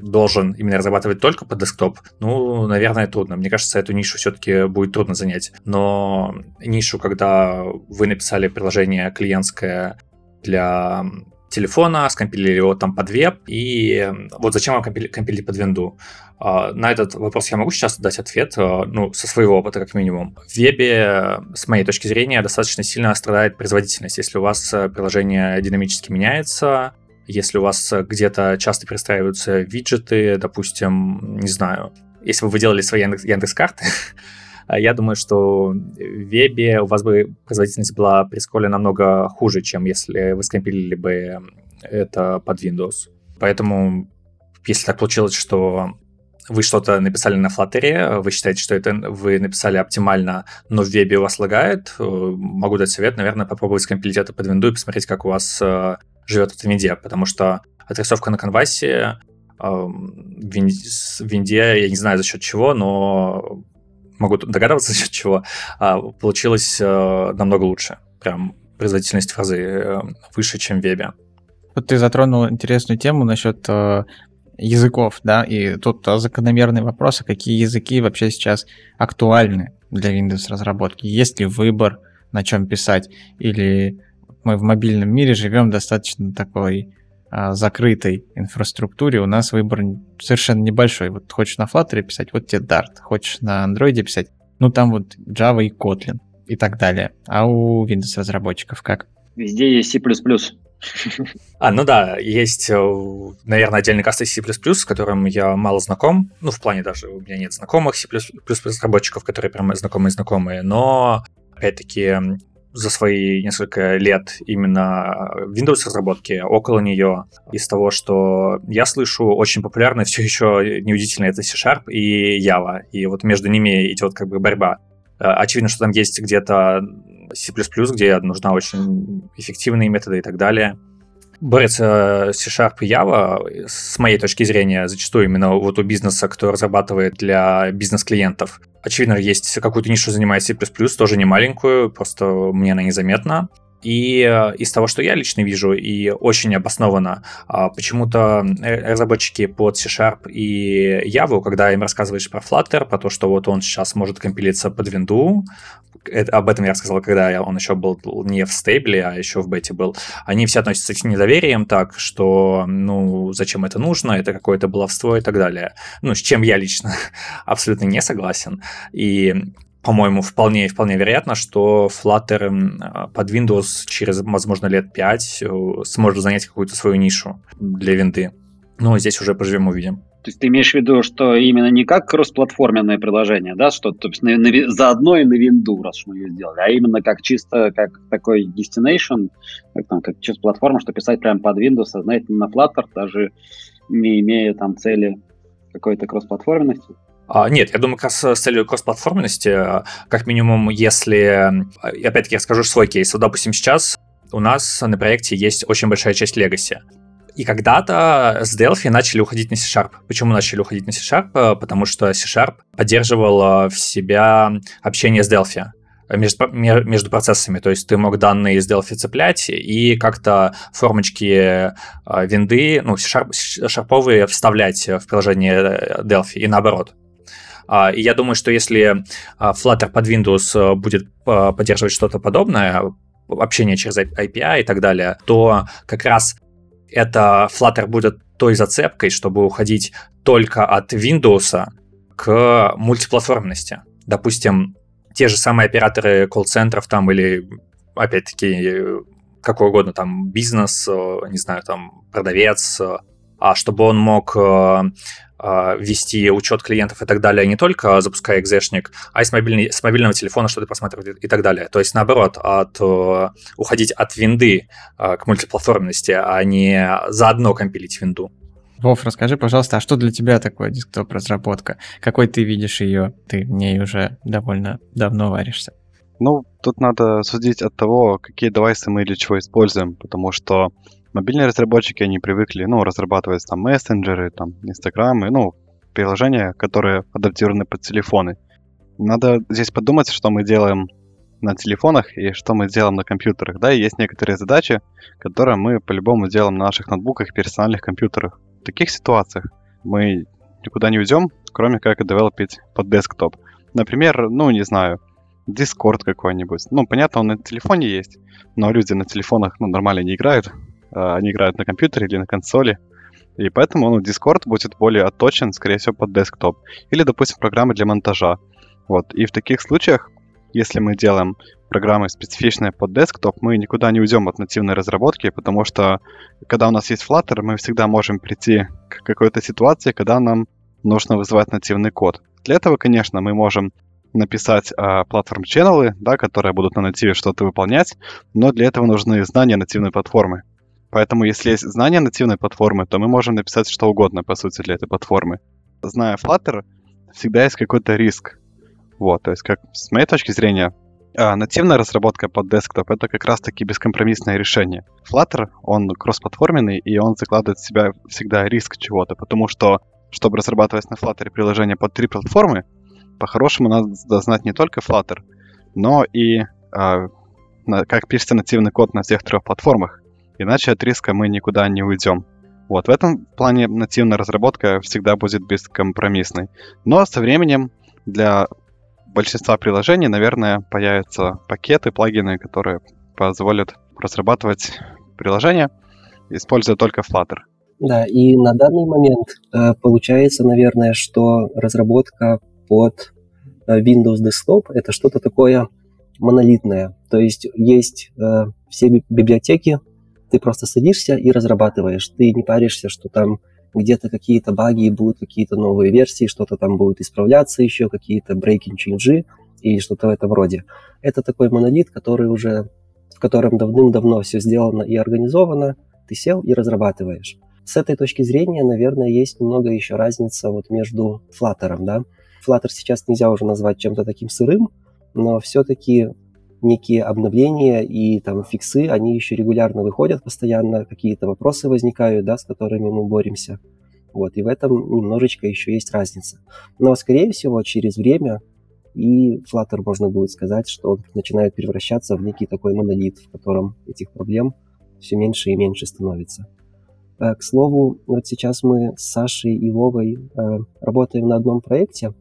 должен именно разрабатывать только под десктоп, ну, наверное, трудно. Мне кажется, эту нишу все-таки будет трудно занять. Но нишу, когда вы написали приложение клиентское для телефона, скомпилили его там под веб, и вот зачем вам компили- компилить под винду? А, на этот вопрос я могу сейчас дать ответ, а, ну, со своего опыта как минимум. В вебе, с моей точки зрения, достаточно сильно страдает производительность. Если у вас э, приложение динамически меняется, если у вас э, где-то часто перестраиваются виджеты, допустим, не знаю, если бы вы делали свои Яндекс, Яндекс-карты, я думаю, что в вебе у вас бы производительность была при сколе намного хуже, чем если вы скомпилили бы это под Windows. Поэтому, если так получилось, что вы что-то написали на Flutter, вы считаете, что это вы написали оптимально, но в вебе у вас лагает, э, могу дать совет, наверное, попробовать скомпилить это под винду и посмотреть, как у вас э, живет в винде, потому что отрисовка на канвасе в винде, я не знаю за счет чего, но могу догадываться за счет чего, а, получилось э, намного лучше. Прям производительность фразы э, выше, чем в вебе. Вот ты затронул интересную тему насчет э, языков, да, и тут закономерный вопрос, а какие языки вообще сейчас актуальны для Windows разработки? Есть ли выбор, на чем писать, или мы в мобильном мире живем достаточно такой а, закрытой инфраструктуре, у нас выбор совершенно небольшой. Вот хочешь на Flutter писать, вот тебе Dart. Хочешь на Android писать, ну там вот Java и Kotlin и так далее. А у Windows разработчиков как? Везде есть C++. А, ну да, есть, э, наверное, отдельный каст C++, с которым я мало знаком. Ну, в плане даже у меня нет знакомых C++ разработчиков, которые прям знакомые-знакомые. Но, опять-таки, за свои несколько лет именно Windows разработки, около нее. Из того, что я слышу, очень популярны все еще неудивительно это C-Sharp и Java. И вот между ними идет как бы борьба. Э, очевидно, что там есть где-то C++, где нужна очень эффективные методы и так далее борется C-Sharp и Java, с моей точки зрения, зачастую именно вот у бизнеса, кто разрабатывает для бизнес-клиентов. Очевидно, есть какую-то нишу занимает C++, тоже не маленькую, просто мне она незаметна. И э, из того, что я лично вижу, и очень обоснованно, а, почему-то э, разработчики под C-Sharp и Java, когда им рассказываешь про Flutter, про то, что вот он сейчас может компилиться под винду, это, об этом я рассказал, когда он еще был не в стейбле, а еще в бете был, они все относятся с недоверием так, что, ну, зачем это нужно, это какое-то баловство и так далее. Ну, с чем я лично абсолютно не согласен. И по-моему, вполне, вполне вероятно, что Flutter под Windows через, возможно, лет 5 э, сможет занять какую-то свою нишу для винды. Но здесь уже поживем увидим. То есть ты имеешь в виду, что именно не как кроссплатформенное приложение, да, что то есть на, на, заодно и на винду, раз мы ее сделали, а именно как чисто как такой destination, как, там, как чисто платформа, что писать прямо под Windows, а знаете, на Flutter, даже не имея там цели какой-то кроссплатформенности? А, нет, я думаю, как раз с целью кроссплатформенности, как минимум, если... Опять-таки, я скажу свой кейс. Вот, допустим, сейчас у нас на проекте есть очень большая часть Legacy. И когда-то с Delphi начали уходить на C-Sharp. Почему начали уходить на C-Sharp? Потому что C-Sharp поддерживал в себя общение с Delphi между, между процессами. То есть ты мог данные из Delphi цеплять и как-то формочки винды, ну, C-Sharp, вставлять в приложение Delphi и наоборот. А, и я думаю, что если Flutter под Windows будет поддерживать что-то подобное, общение через API и так далее, то как раз это Flutter будет той зацепкой, чтобы уходить только от Windows к мультиплатформенности. Допустим, те же самые операторы колл-центров там или, опять-таки, какой угодно там бизнес, не знаю, там продавец, а чтобы он мог а, вести учет клиентов и так далее, не только запуская экзешник, а и с, мобильный, с мобильного телефона что-то посмотреть и так далее. То есть, наоборот, от, э, уходить от винды э, к мультиплатформенности, а не заодно компилить винду. Вов, расскажи, пожалуйста, а что для тебя такое десктоп-разработка? Какой ты видишь ее? Ты в ней уже довольно давно варишься. Ну, тут надо судить от того, какие девайсы мы для чего используем, потому что мобильные разработчики, они привыкли, ну, разрабатывать там мессенджеры, там, инстаграмы, ну, приложения, которые адаптированы под телефоны. Надо здесь подумать, что мы делаем на телефонах и что мы делаем на компьютерах. Да, и есть некоторые задачи, которые мы по-любому делаем на наших ноутбуках и персональных компьютерах. В таких ситуациях мы никуда не уйдем, кроме как девелопить под десктоп. Например, ну, не знаю, Discord какой-нибудь. Ну, понятно, он на телефоне есть, но люди на телефонах, ну, нормально не играют, они играют на компьютере или на консоли. И поэтому ну, Discord будет более отточен, скорее всего, под десктоп. Или, допустим, программы для монтажа. Вот. И в таких случаях, если мы делаем программы специфичные под десктоп, мы никуда не уйдем от нативной разработки, потому что когда у нас есть Flutter, мы всегда можем прийти к какой-то ситуации, когда нам нужно вызывать нативный код. Для этого, конечно, мы можем написать э, платформ-ченнелы, да, которые будут на нативе что-то выполнять, но для этого нужны знания нативной платформы. Поэтому, если есть знание нативной платформы, то мы можем написать что угодно, по сути, для этой платформы. Зная Flutter, всегда есть какой-то риск. Вот, то есть, как с моей точки зрения, а, нативная разработка под десктоп — это как раз-таки бескомпромиссное решение. Flutter, он кроссплатформенный, и он закладывает в себя всегда риск чего-то, потому что, чтобы разрабатывать на Flutter приложение под три платформы, по-хорошему надо знать не только Flutter, но и а, как пишется нативный код на всех трех платформах. Иначе от риска мы никуда не уйдем. Вот, в этом плане нативная разработка всегда будет бескомпромиссной. Но со временем для большинства приложений, наверное, появятся пакеты, плагины, которые позволят разрабатывать приложения, используя только Flutter. Да, и на данный момент э, получается, наверное, что разработка под э, Windows Desktop это что-то такое монолитное. То есть есть э, все библиотеки, ты просто садишься и разрабатываешь. Ты не паришься, что там где-то какие-то баги, будут какие-то новые версии, что-то там будет исправляться еще, какие-то breaking changes или что-то в этом роде. Это такой монолит, который уже, в котором давным-давно все сделано и организовано, ты сел и разрабатываешь. С этой точки зрения, наверное, есть немного еще разница вот между Flutter, да. Flutter сейчас нельзя уже назвать чем-то таким сырым, но все-таки некие обновления и там фиксы, они еще регулярно выходят постоянно, какие-то вопросы возникают, да, с которыми мы боремся. Вот, и в этом немножечко еще есть разница. Но, скорее всего, через время и Flutter можно будет сказать, что он начинает превращаться в некий такой монолит, в котором этих проблем все меньше и меньше становится. Э, к слову, вот сейчас мы с Сашей и Вовой э, работаем на одном проекте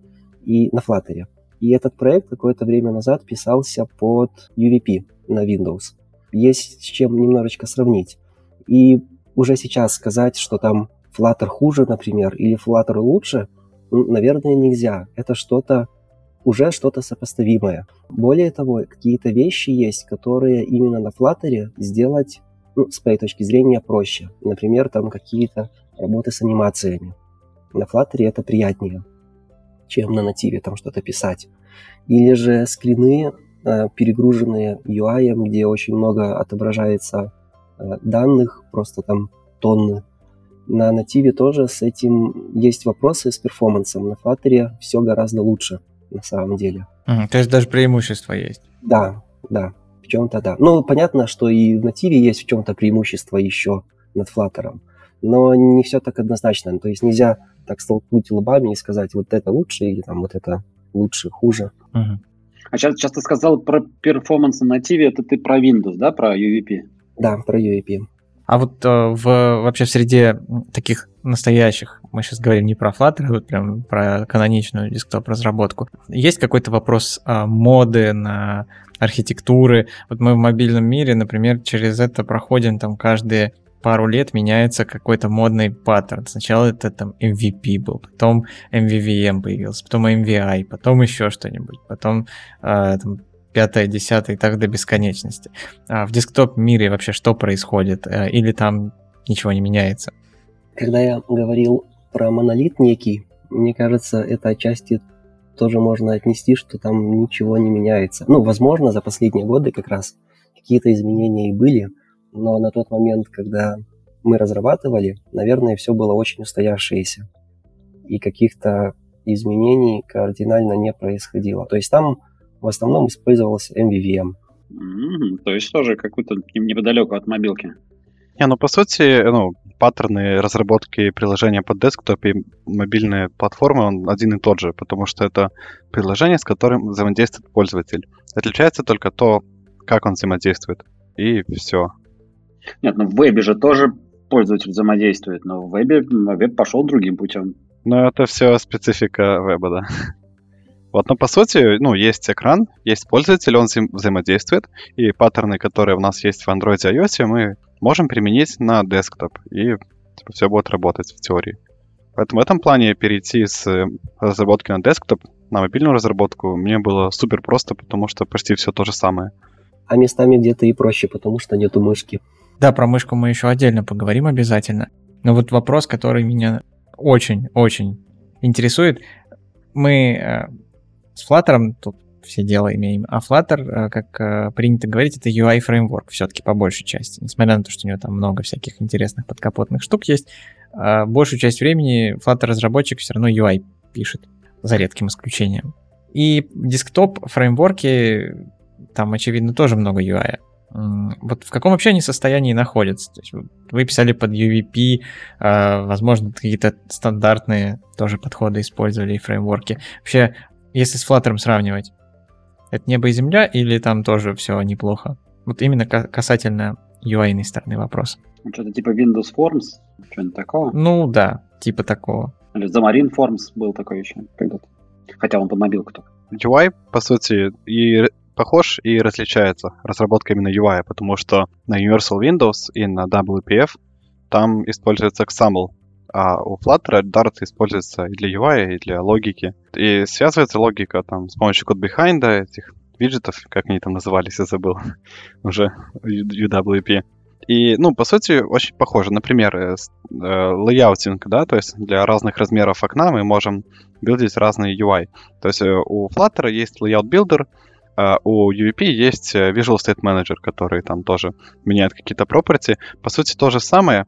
и на Flutter. И этот проект какое-то время назад писался под UVP на Windows. Есть с чем немножечко сравнить. И уже сейчас сказать, что там Flutter хуже, например, или Flutter лучше, наверное, нельзя. Это что-то уже что-то сопоставимое. Более того, какие-то вещи есть, которые именно на Flutter сделать, ну, с моей точки зрения, проще. Например, там какие-то работы с анимациями. На Flutter это приятнее, чем на нативе там что-то писать. Или же скрины, э, перегруженные UI, где очень много отображается э, данных, просто там тонны. На нативе тоже с этим есть вопросы с перформансом. На Flutter все гораздо лучше на самом деле. Мгм, то есть даже преимущество есть. Да, да, в чем-то да. Ну, понятно, что и в нативе есть в чем-то преимущество еще над Flutter, но не все так однозначно. То есть нельзя так столкнуть лбами и сказать, вот это лучше или там вот это лучше, хуже. Мгм. А сейчас, сейчас ты сказал про перформанс на нативе, это ты про Windows, да, про UVP? Да, про UAP. А вот э, в, вообще в среде таких настоящих, мы сейчас говорим не про Flutter, а вот прям про каноничную десктоп-разработку, есть какой-то вопрос а, моды на архитектуры? Вот мы в мобильном мире, например, через это проходим там каждые пару лет меняется какой-то модный паттерн. Сначала это там MVP был, потом MVVM появился, потом MVI, потом еще что-нибудь, потом а, там, пятое, десятое и так до бесконечности. А в десктоп мире вообще что происходит? Э, Или там ничего не меняется? Когда я говорил про монолит некий, мне кажется, это отчасти тоже можно отнести, что там ничего не меняется. Ну, возможно, за последние годы как раз какие-то изменения и были, но на тот момент, когда мы разрабатывали, наверное, все было очень устоявшееся. И каких-то изменений кардинально не происходило. То есть там в основном использовался MVVM. М, То есть тоже какую-то неподалеку от мобилки. Не, ну по сути, ну, паттерны разработки приложения под десктоп и мобильные платформы, он один и тот же, потому что это приложение, с которым взаимодействует пользователь. Отличается только то, как он взаимодействует. И все. Нет, ну в вебе же тоже пользователь взаимодействует, но в вебе веб пошел другим путем. Но это все специфика веба, да. Вот, но по сути, ну, есть экран, есть пользователь, он взаим- взаимодействует, и паттерны, которые у нас есть в Android и iOS, мы можем применить на десктоп, и все будет работать в теории. Поэтому в этом плане перейти с э, разработки на десктоп на мобильную разработку мне было супер просто, потому что почти все то же самое. А местами где-то и проще, потому что нету мышки. Да, про мышку мы еще отдельно поговорим обязательно. Но вот вопрос, который меня очень-очень интересует. Мы э, с Flutter тут все дела имеем, а Flutter, э, как э, принято говорить, это UI фреймворк все-таки по большей части. Несмотря на то, что у него там много всяких интересных подкапотных штук есть, большую часть времени Flutter разработчик все равно UI пишет, за редким исключением. И десктоп фреймворки, там, очевидно, тоже много UI. Вот в каком вообще они состоянии находятся? То есть вы писали под UVP, э, возможно, какие-то стандартные тоже подходы использовали и фреймворки. Вообще, если с Flutter сравнивать, это небо и земля или там тоже все неплохо? Вот именно ка- касательно UI стороны вопроса. Ну, Что-то типа Windows Forms, что-нибудь такого. Ну да, типа такого. Или Xamarin Forms был такой еще когда-то. Хотя он под мобилку только. UI, по сути, и похож и различается. Разработка именно UI, потому что на Universal Windows и на WPF там используется XAML, а у Flutter Dart используется и для UI, и для логики. И связывается логика там с помощью code behind этих виджетов, как они там назывались, я забыл уже, UWP. И, ну, по сути, очень похоже. Например, э, э, layouting, да, то есть для разных размеров окна мы можем билдить разные UI. То есть э, у Flutter есть Layout Builder, а у UVP есть э, Visual State Manager, который там тоже меняет какие-то property. По сути, то же самое,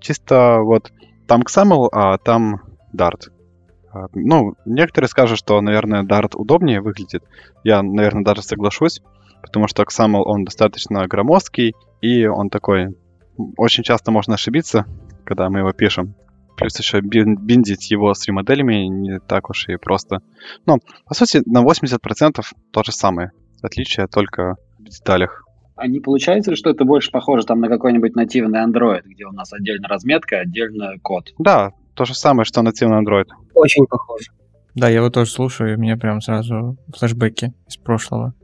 чисто вот там XAML, а там Dart. А, Ну, некоторые скажут, что, наверное, Dart удобнее выглядит. Я, наверное, даже соглашусь, потому что XAML, он достаточно громоздкий, и он такой... Очень часто можно ошибиться, когда мы его пишем. Плюс еще бин- биндить его с ремоделями не так уж и просто. Ну, по сути, на 80% то же самое. Отличие только в деталях. А не получается что это больше похоже там на какой-нибудь нативный Android, где у нас отдельно разметка, отдельно код? Да, то же самое, что нативный Android. Очень похоже. Да, я его тоже слушаю, и у меня прям сразу флешбеки из прошлого.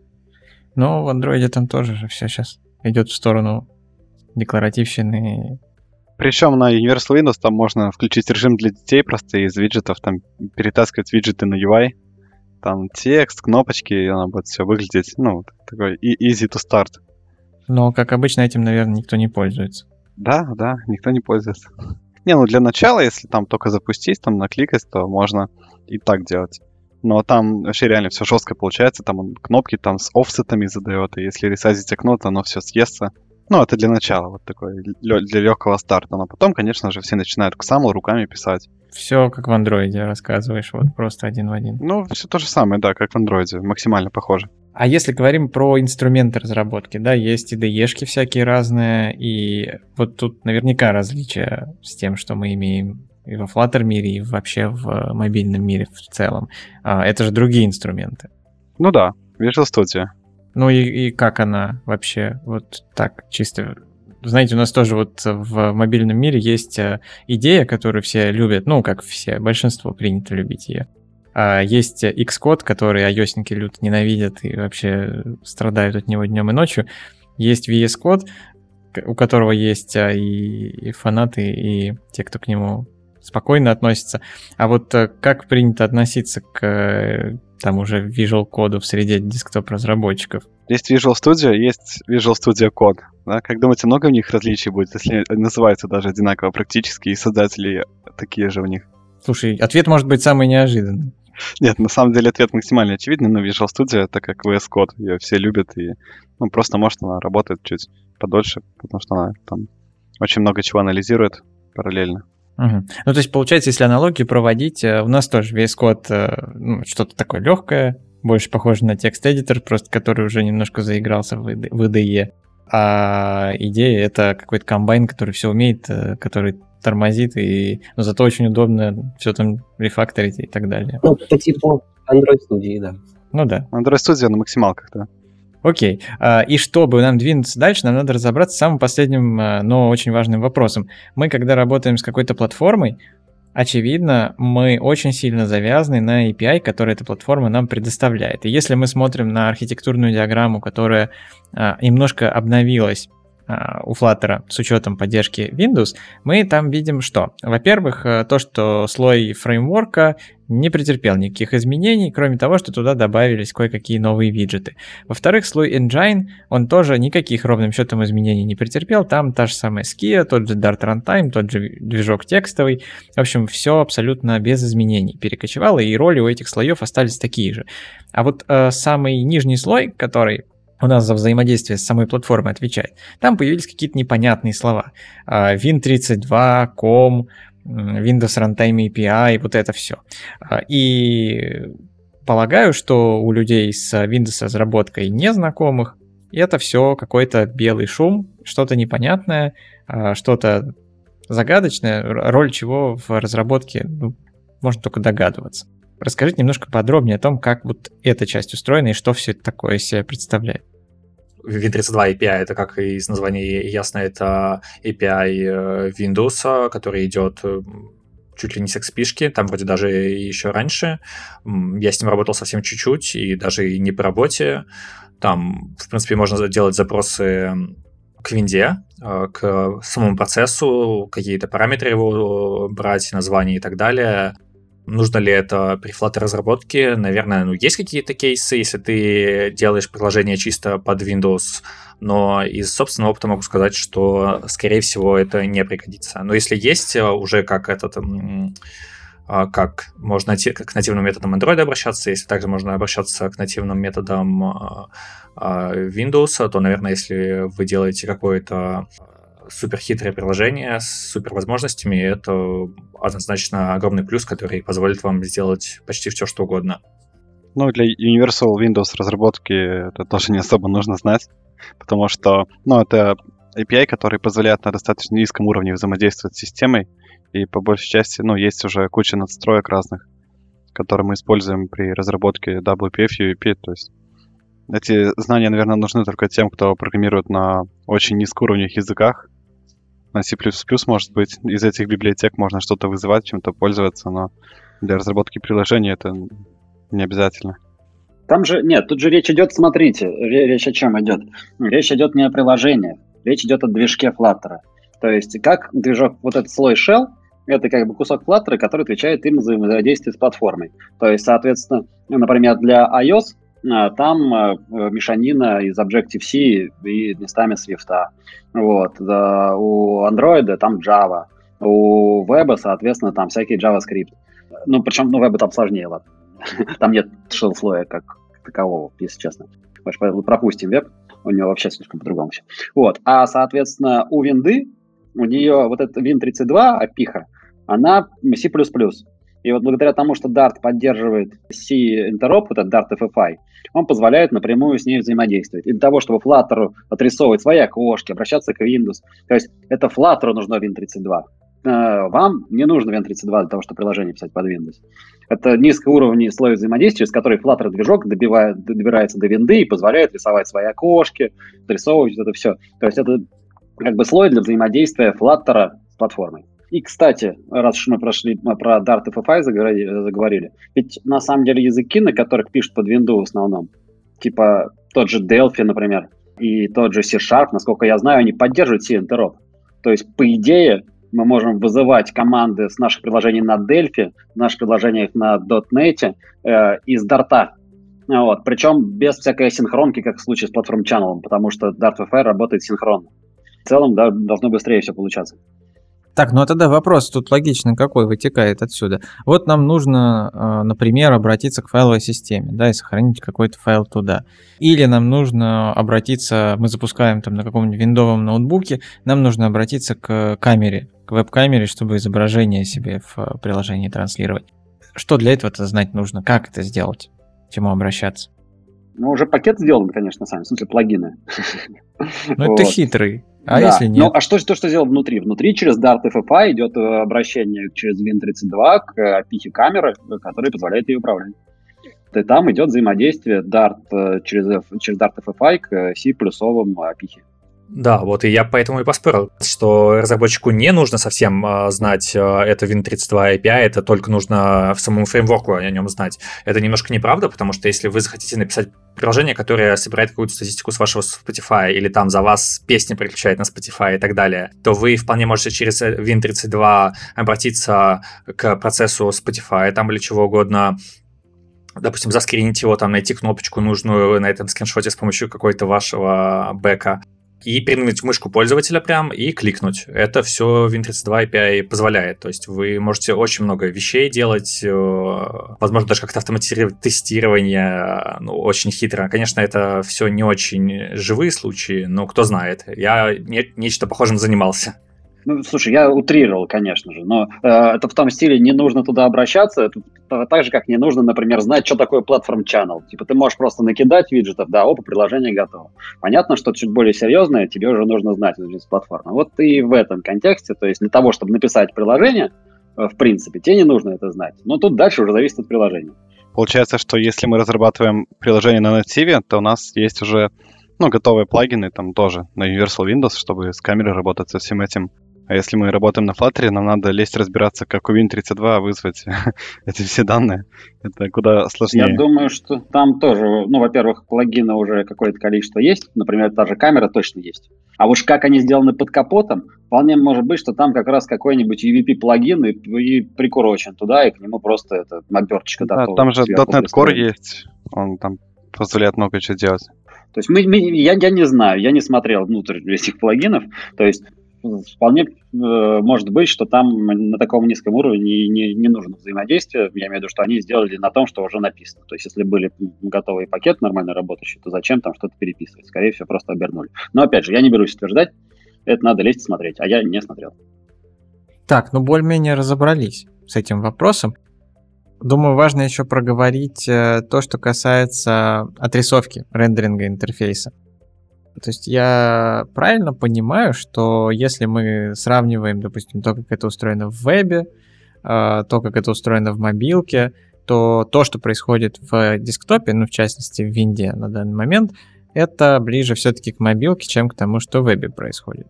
Но в андроиде там тоже же все сейчас идет в сторону декларативщины. Причем на Universal Windows там можно включить режим для детей просто из виджетов, там перетаскивать виджеты на UI. Там текст, кнопочки, и оно будет все выглядеть, ну, такой easy to start. Но, как обычно, этим, наверное, никто не пользуется. Да, да, никто не пользуется. Не, ну для начала, если там только запустить, там накликать, то можно и так делать. Но там вообще реально все жестко получается, там он кнопки там с офсетами задает, и если ресайзить окно, то оно все съестся. Ну, это для начала, вот такой, для легкого старта. Но потом, конечно же, все начинают к самому руками писать. Все как в андроиде рассказываешь, вот просто один в один. Ну, все то же самое, да, как в андроиде, максимально похоже. А если говорим про инструменты разработки, да, есть и IDE-шки всякие разные, и вот тут наверняка различия с тем, что мы имеем и во Flutter мире, и вообще в мобильном мире в целом. А, это же другие инструменты. Ну да, Visual Studio. Ну и, и как она вообще вот так чисто знаете, у нас тоже вот в мобильном мире есть э, идея, которую все любят, ну, как все, большинство принято любить ее. А есть Xcode, который ios люто ненавидят и вообще страдают от него днем и ночью. Есть VS Code, у которого есть а, и, и фанаты, и те, кто к нему спокойно относится. А вот э, как принято относиться к э, там уже Visual коду в среде десктоп-разработчиков? Есть Visual Studio, есть Visual Studio Code. Да? Как думаете, много у них различий будет, если называются даже одинаково практически, и создатели такие же у них? Слушай, ответ может быть самый неожиданный. Нет, на самом деле ответ максимально очевидный, но Visual Studio, это как VS Code, ее все любят, и ну, просто, может, она работает чуть подольше, потому что она там очень много чего анализирует параллельно. Угу. Ну, то есть, получается, если аналогии проводить, э, у нас тоже VS Code э, ну, что-то такое легкое, больше похоже на текст-эдитор, просто который уже немножко заигрался в IDE. А идея — это какой-то комбайн, который все умеет, э, который тормозит, и, но зато очень удобно все там рефакторить и так далее. Ну, по типу Android Studio, да. Ну да. Android Studio на максималках, да. Окей. А, и чтобы нам двинуться дальше, нам надо разобраться с самым последним, а, но очень важным вопросом. Мы, когда работаем с какой-то платформой, очевидно, мы очень сильно завязаны на API, который эта платформа нам предоставляет. И если мы смотрим на архитектурную диаграмму, которая а, немножко обновилась у Flutter с учетом поддержки Windows, мы там видим что? Во-первых, э, то, что слой фреймворка не претерпел никаких изменений, кроме того, что туда добавились кое-какие новые виджеты. Во-вторых, слой Engine, он тоже никаких ровным счетом изменений не претерпел, там та же самая Skia, тот же Dart Runtime, тот же движок текстовый, в общем, все абсолютно без изменений перекочевало, и роли у этих слоев остались такие же. А вот э, самый нижний слой, который у нас за взаимодействие с самой платформой отвечает. Там появились какие-то непонятные слова. А, Win32, COM, Windows Runtime API, вот это все. А, и полагаю, что у людей с Windows разработкой незнакомых это все какой-то белый шум, что-то непонятное, а, что-то загадочное, роль чего в разработке ну, можно только догадываться. Расскажите немножко подробнее о том, как вот эта часть устроена и что все это такое себе представляет. Win32 API, это как из названия ясно, это API э, Windows, который идет э, чуть ли не с XP, там вроде даже еще раньше. Я с ним работал совсем чуть-чуть, и даже и не по работе. Там, в принципе, можно делать запросы к винде, э, к самому процессу, какие-то параметры его брать, название и так далее. Нужно ли это при Flutter разработке? Наверное, ну, есть какие-то кейсы, если ты делаешь приложение чисто под Windows, но из собственного опыта могу сказать, что, скорее всего, это не пригодится. Но если есть э, уже как этот а, как можно к нативным методам Android обращаться, если также можно обращаться к нативным методам а, а, Windows, то, наверное, если вы делаете какое-то супер хитрое приложение с супер возможностями, это однозначно огромный плюс, который позволит вам сделать почти все, что угодно. Ну, для Universal Windows разработки это тоже не особо нужно знать, потому что, ну, это API, который позволяет на достаточно низком уровне взаимодействовать с системой, и по большей части, ну, есть уже куча надстроек разных, которые мы используем при разработке WPF и UEP, то есть эти знания, наверное, нужны только тем, кто программирует на очень низкоуровневых языках, на C++, может быть, из этих библиотек можно что-то вызывать, чем-то пользоваться, но для разработки приложения это не обязательно. Там же, нет, тут же речь идет, смотрите, речь о чем идет? Речь идет не о приложении, речь идет о движке Flutter. То есть как движок, вот этот слой shell, это как бы кусок Flutter, который отвечает им за взаимодействие с платформой. То есть, соответственно, например, для iOS там а, мешанина из Objective-C и местами Swift. Вот. У Android там Java. У веба, соответственно, там всякий JavaScript. Ну, причем, ну, веба там сложнее, ладно. Там нет слоя как такового, если честно. Пропустим веб, у него вообще слишком по-другому все. Вот. А, соответственно, у винды, у нее вот эта Win32 опиха, она C++. И вот благодаря тому, что Dart поддерживает C-интероп, вот этот Dart FFI, он позволяет напрямую с ней взаимодействовать. И для того, чтобы Flutter отрисовывать свои окошки, обращаться к Windows, то есть это Flutter нужно Win32. Э, вам не нужно Win32 для того, чтобы приложение писать под Windows. Это низкоуровневый слой взаимодействия, с которой Flutter движок добирается до винды и позволяет рисовать свои окошки, отрисовывать это все. То есть это как бы слой для взаимодействия Flutter с платформой. И, кстати, раз уж мы прошли про Dart и FFI заговорили, ведь на самом деле языки, на которых пишут под Windows в основном, типа тот же Delphi, например, и тот же C-Sharp, насколько я знаю, они поддерживают C-интероп. То есть, по идее, мы можем вызывать команды с наших приложений на Delphi, наших приложениях на .NET э, из Dart. Вот. Причем без всякой синхронки, как в случае с платформ Channel, потому что Dart FFI работает синхронно. В целом, да, должно быстрее все получаться. Так, ну а тогда вопрос тут логичный какой вытекает отсюда. Вот нам нужно, а, например, обратиться к файловой системе, да, и сохранить какой-то файл туда. Или нам нужно обратиться, мы запускаем там на каком-нибудь виндовом ноутбуке, нам нужно обратиться к камере, к веб-камере, чтобы изображение себе в приложении транслировать. Что для этого-то знать нужно? Как это сделать? К чему обращаться? Ну, уже пакет сделан, конечно, сами, в смысле плагины. Ну, это хитрый. А да. если нет? Ну, а что, то, что сделал внутри? Внутри через Dart FFI идет э, обращение через Win32 к API камеры, которая позволяет ее управлять. И там идет взаимодействие Dart э, через, через Dart FFI к C плюсовым API. Да, вот и я поэтому и поспорил, что разработчику не нужно совсем э, знать э, это Win32 API, это только нужно в самому фреймворку о нем знать. Это немножко неправда, потому что если вы захотите написать приложение, которое собирает какую-то статистику с вашего Spotify, или там за вас песни переключает на Spotify и так далее, то вы вполне можете через Win32 обратиться к процессу Spotify там или чего угодно, допустим, заскринить его, там, найти кнопочку нужную на этом скриншоте с помощью какой-то вашего бэка, и передвинуть мышку пользователя прям и кликнуть. Это все Win32 API позволяет. То есть вы можете очень много вещей делать, э, возможно, даже как-то автоматизировать тестирование, ну, очень хитро. Конечно, это все не очень живые случаи, но кто знает. Я не, нечто похожим занимался. Ну, слушай, я утрировал, конечно же, но э, это в том стиле не нужно туда обращаться, это так же, как не нужно, например, знать, что такое платформ channel. Типа ты можешь просто накидать виджетов, да, опа, приложение готово. Понятно, что чуть более серьезное тебе уже нужно знать из платформы. Вот и в этом контексте, то есть для того, чтобы написать приложение, э, в принципе, тебе не нужно это знать. Но тут дальше уже зависит от приложения. Получается, что если мы разрабатываем приложение на нативе, то у нас есть уже ну, готовые плагины там тоже на Universal Windows, чтобы с камерой работать со всем этим. А если мы работаем на Flutter, нам надо лезть разбираться, как у Win32 вызвать эти все данные. Это куда сложнее. Я думаю, что там тоже, ну, во-первых, плагина уже какое-то количество есть. Например, та же камера точно есть. А уж как они сделаны под капотом, вполне может быть, что там как раз какой-нибудь UVP-плагин и, и прикурочен туда, и к нему просто это оберточка да, Там же .NET Core есть, он там позволяет много чего делать. То есть мы, мы, я, я не знаю, я не смотрел внутрь этих плагинов. То есть вполне э, может быть, что там на таком низком уровне не, не нужно взаимодействие. Я имею в виду, что они сделали на том, что уже написано. То есть, если были готовый пакет нормально работающий, то зачем там что-то переписывать? Скорее всего, просто обернули. Но опять же, я не берусь утверждать, это надо лезть и смотреть, а я не смотрел. Так, ну более-менее разобрались с этим вопросом. Думаю, важно еще проговорить э, то, что касается отрисовки рендеринга интерфейса. То есть я правильно понимаю, что если мы сравниваем, допустим, то, как это устроено в вебе, а, то, как это устроено в мобилке, то то, что происходит в десктопе, ну, в частности, в винде на данный момент, это ближе все-таки к мобилке, чем к тому, что в вебе происходит.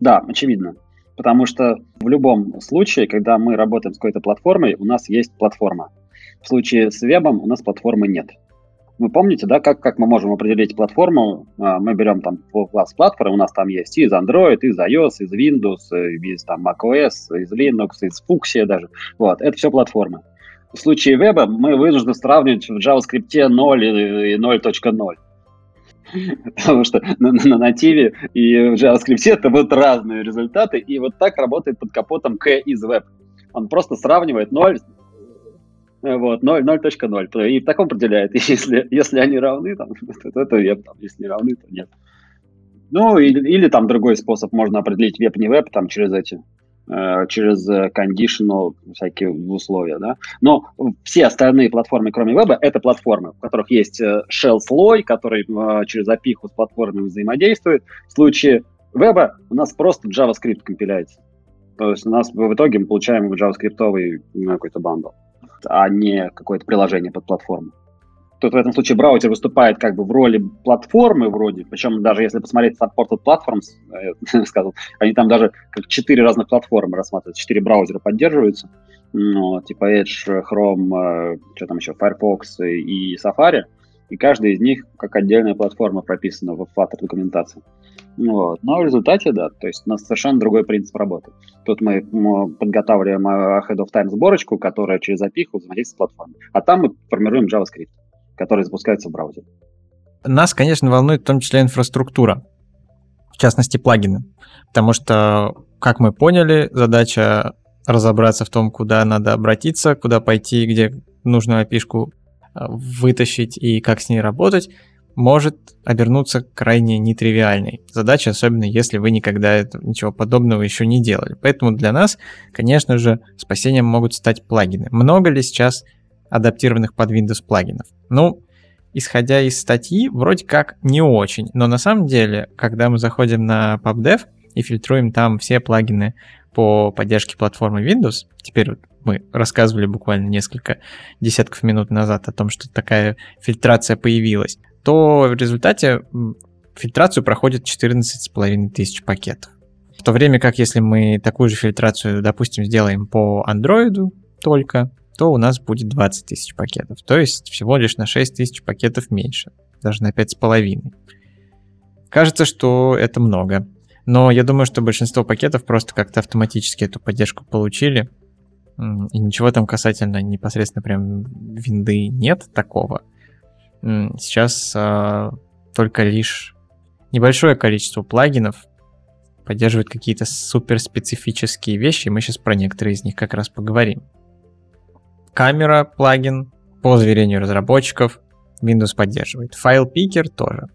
Да, очевидно. Потому что в любом случае, когда мы работаем с какой-то платформой, у нас есть платформа. В случае с вебом у нас платформы нет. Вы помните, да, как, как мы можем определить платформу? А, мы берем там класс платформы, у нас там есть из Android, из iOS, из Windows, из там macOS, из Linux, из Fuchsia даже. Вот, это все платформы. В случае веба мы вынуждены сравнивать в JavaScript 0 и 0.0. Потому что на, на нативе и в JavaScript это будут разные результаты, и вот так работает под капотом K из Web. Он просто сравнивает 0, э, вот, 0, 0.0, и так он определяет, если, если они равны, там, то это веб, там, если не равны, то нет. Ну, или, или там другой способ, можно определить веб, не веб, там, через эти Э, через э, conditional всякие условия, да. Но все остальные платформы, кроме веба, это платформы, в которых есть э, shell-слой, который через опиху с платформами взаимодействует. В случае веба у нас просто JavaScript компиляется. То есть у нас в итоге мы получаем JavaScript какой-то бандл, а не какое-то приложение под платформу. Тут в этом случае браузер выступает как бы в роли платформы вроде, причем даже если посмотреть Supported Platforms, я сказал, они там даже как четыре разных платформы рассматривают, четыре браузера поддерживаются, ну, типа Edge, Chrome, э, что там еще, Firefox и Safari, и каждая из них как отдельная платформа прописана в Flutter документации. Вот. Но в результате, да, то есть у нас совершенно другой принцип работы. Тут мы подготавливаем ahead of time сборочку, которая через API взаимодействует с платформой. А там мы формируем JavaScript которые запускаются в браузере. Нас, конечно, волнует в том числе инфраструктура, в частности плагины, потому что, как мы поняли, задача разобраться в том, куда надо обратиться, куда пойти, где нужную api э, вытащить и как с ней работать, может обернуться крайне нетривиальной задачей, особенно если вы никогда этого, ничего подобного еще не делали. Поэтому для нас, конечно же, спасением могут стать плагины. Много ли сейчас адаптированных под Windows плагинов. Ну, исходя из статьи, вроде как не очень, но на самом деле, когда мы заходим на PubDev и фильтруем там все плагины по поддержке платформы Windows, теперь вот мы рассказывали буквально несколько десятков минут назад о том, что такая фильтрация появилась, то в результате фильтрацию проходит 14,5 тысяч пакетов. В то время как если мы такую же фильтрацию, допустим, сделаем по Android только, то у нас будет 20 тысяч пакетов. То есть всего лишь на 6 тысяч пакетов меньше, даже на 5,5. Кажется, что это много. Но я думаю, что большинство пакетов просто как-то автоматически эту поддержку получили. И ничего там касательно непосредственно прям винды нет такого. Сейчас а, только лишь небольшое количество плагинов поддерживает какие-то суперспецифические вещи, и мы сейчас про некоторые из них как раз поговорим камера плагин по заверению разработчиков Windows поддерживает. Файл Picker тоже.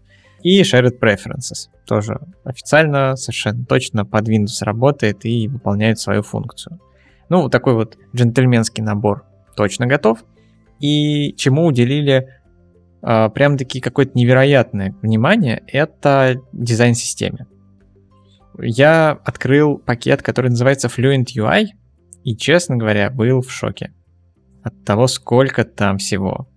И Shared Preferences тоже официально, совершенно точно под Windows работает и выполняет свою функцию. Ну, такой вот джентльменский набор точно готов. И чему уделили прям-таки какое-то невероятное внимание, это дизайн-системе. Я открыл пакет, который называется Fluent UI, и, честно говоря, был в шоке от того, сколько там всего.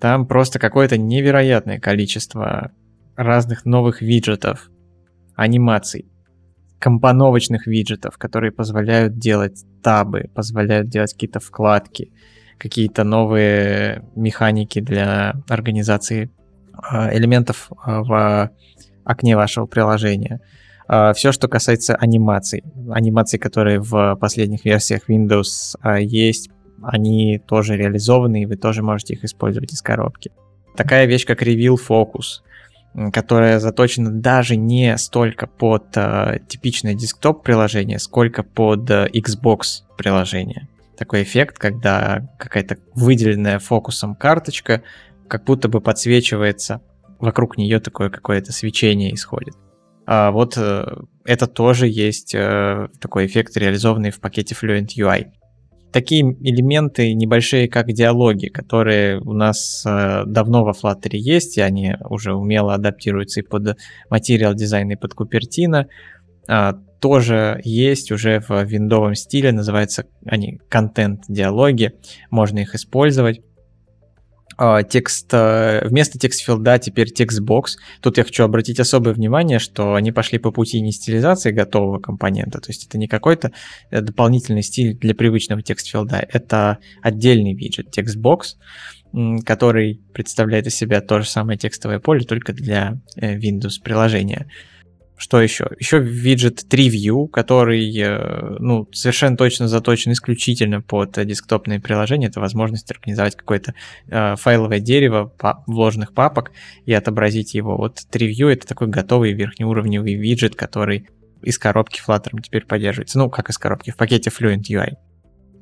Там просто какое-то невероятное количество разных новых виджетов, анимаций, компоновочных виджетов, которые позволяют делать табы, позволяют делать какие-то вкладки, какие-то новые механики для организации а, элементов а, в окне вашего приложения. А, Все, что касается анимаций. Анимаций, которые в последних версиях Windows есть, они тоже реализованы, и вы тоже можете их использовать из коробки. Такая вещь, как Reveal Focus, которая заточена даже не столько под типичное десктоп-приложение, сколько под э, Xbox приложение. Такой эффект, когда какая-то выделенная фокусом карточка как будто бы подсвечивается, вокруг нее такое какое-то свечение исходит. А вот э, это тоже есть э, такой эффект, реализованный в пакете Fluent UI такие элементы небольшие, как диалоги, которые у нас э, давно во Flutter есть, и они уже умело адаптируются и под Material Design, и под Cupertino, э, тоже есть уже в виндовом стиле, называются они content dialog и, можно их использовать. А, текст, э, вместо text field а теперь text box. Тут я хочу обратить особое внимание, что они пошли по пути не стилизации готового компонента, то есть это не какой-то э, дополнительный стиль для привычного текст-филда, это отдельный виджет текстбокс, который представляет из себя то же самое текстовое поле, только для э, Windows приложения. Что еще? Еще виджет TreeView, который э, ну, совершенно точно заточен исключительно под десктопные приложения. Это возможность организовать какое-то э, файловое дерево вложенных папок и отобразить его. Вот TreeView — это такой готовый верхнеуровневый виджет, который из коробки Flutter теперь поддерживается. Ну, как из коробки, в пакете Fluent UI.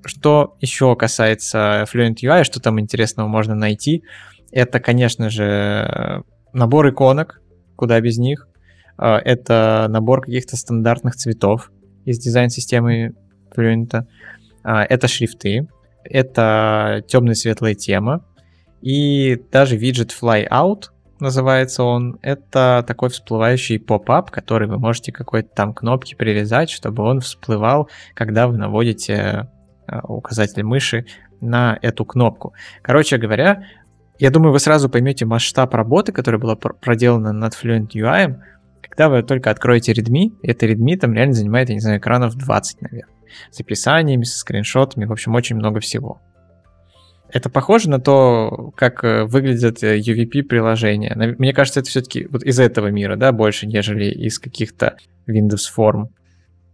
Что еще касается Fluent UI, что там интересного можно найти, это, конечно же, набор иконок, куда без них. А, это набор каких-то стандартных цветов из дизайн-системы Fluent. А, это шрифты, это темно-светлая тема, и даже виджет Flyout, называется он, это такой всплывающий поп-ап, который вы можете какой-то там кнопки привязать, чтобы он всплывал, когда вы наводите а, указатель мыши на эту кнопку. Короче говоря, я думаю, вы сразу поймете масштаб работы, которая была проделана над Fluent UI, когда вы только откроете Redmi, это Redmi там реально занимает, я не знаю, экранов 20, наверное. С описаниями, со скриншотами, в общем, очень много всего. Это похоже на то, как э, выглядят э, UVP-приложения. Мне кажется, это все-таки вот из этого мира, да, больше, нежели из каких-то Windows форм.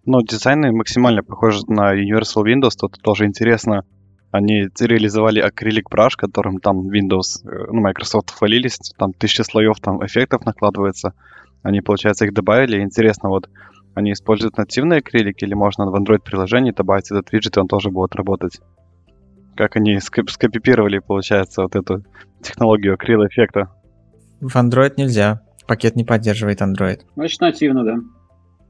Ну, дизайны максимально похожи на Universal Windows, тут тоже интересно. Они реализовали Acrylic Brush, которым там Windows, э, ну, Microsoft хвалились, там тысяча слоев там эффектов накладывается. Они, получается, их добавили. Интересно, вот они используют нативный акрилик или можно в Android-приложении добавить этот виджет, и он тоже будет работать? Как они скопипировали, получается, вот эту технологию акрил-эффекта? В Android нельзя. Пакет не поддерживает Android. Значит, нативно, да.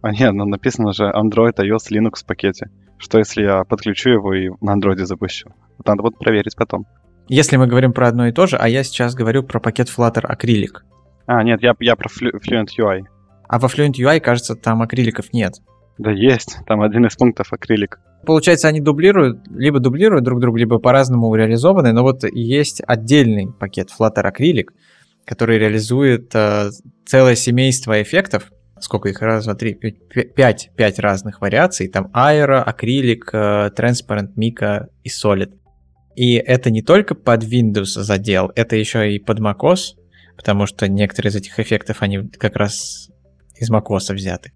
А нет, ну написано же Android, iOS, Linux в пакете. Что если я подключу его и на Android запущу? Вот надо вот проверить потом. Если мы говорим про одно и то же, а я сейчас говорю про пакет Flutter Acrylic. А, нет, я, я про Fluent UI. А во Fluent UI, кажется, там акриликов нет. Да есть, там один из пунктов акрилик. Получается, они дублируют, либо дублируют друг друга, либо по-разному реализованы, но вот есть отдельный пакет Flutter Acrylic, который реализует э, целое семейство эффектов, сколько их, раз, два, три, пять, пять разных вариаций, там Aero, акрилик, э, Transparent, Mica и Solid. И это не только под Windows задел, это еще и под macOS, потому что некоторые из этих эффектов, они как раз из macOS взяты.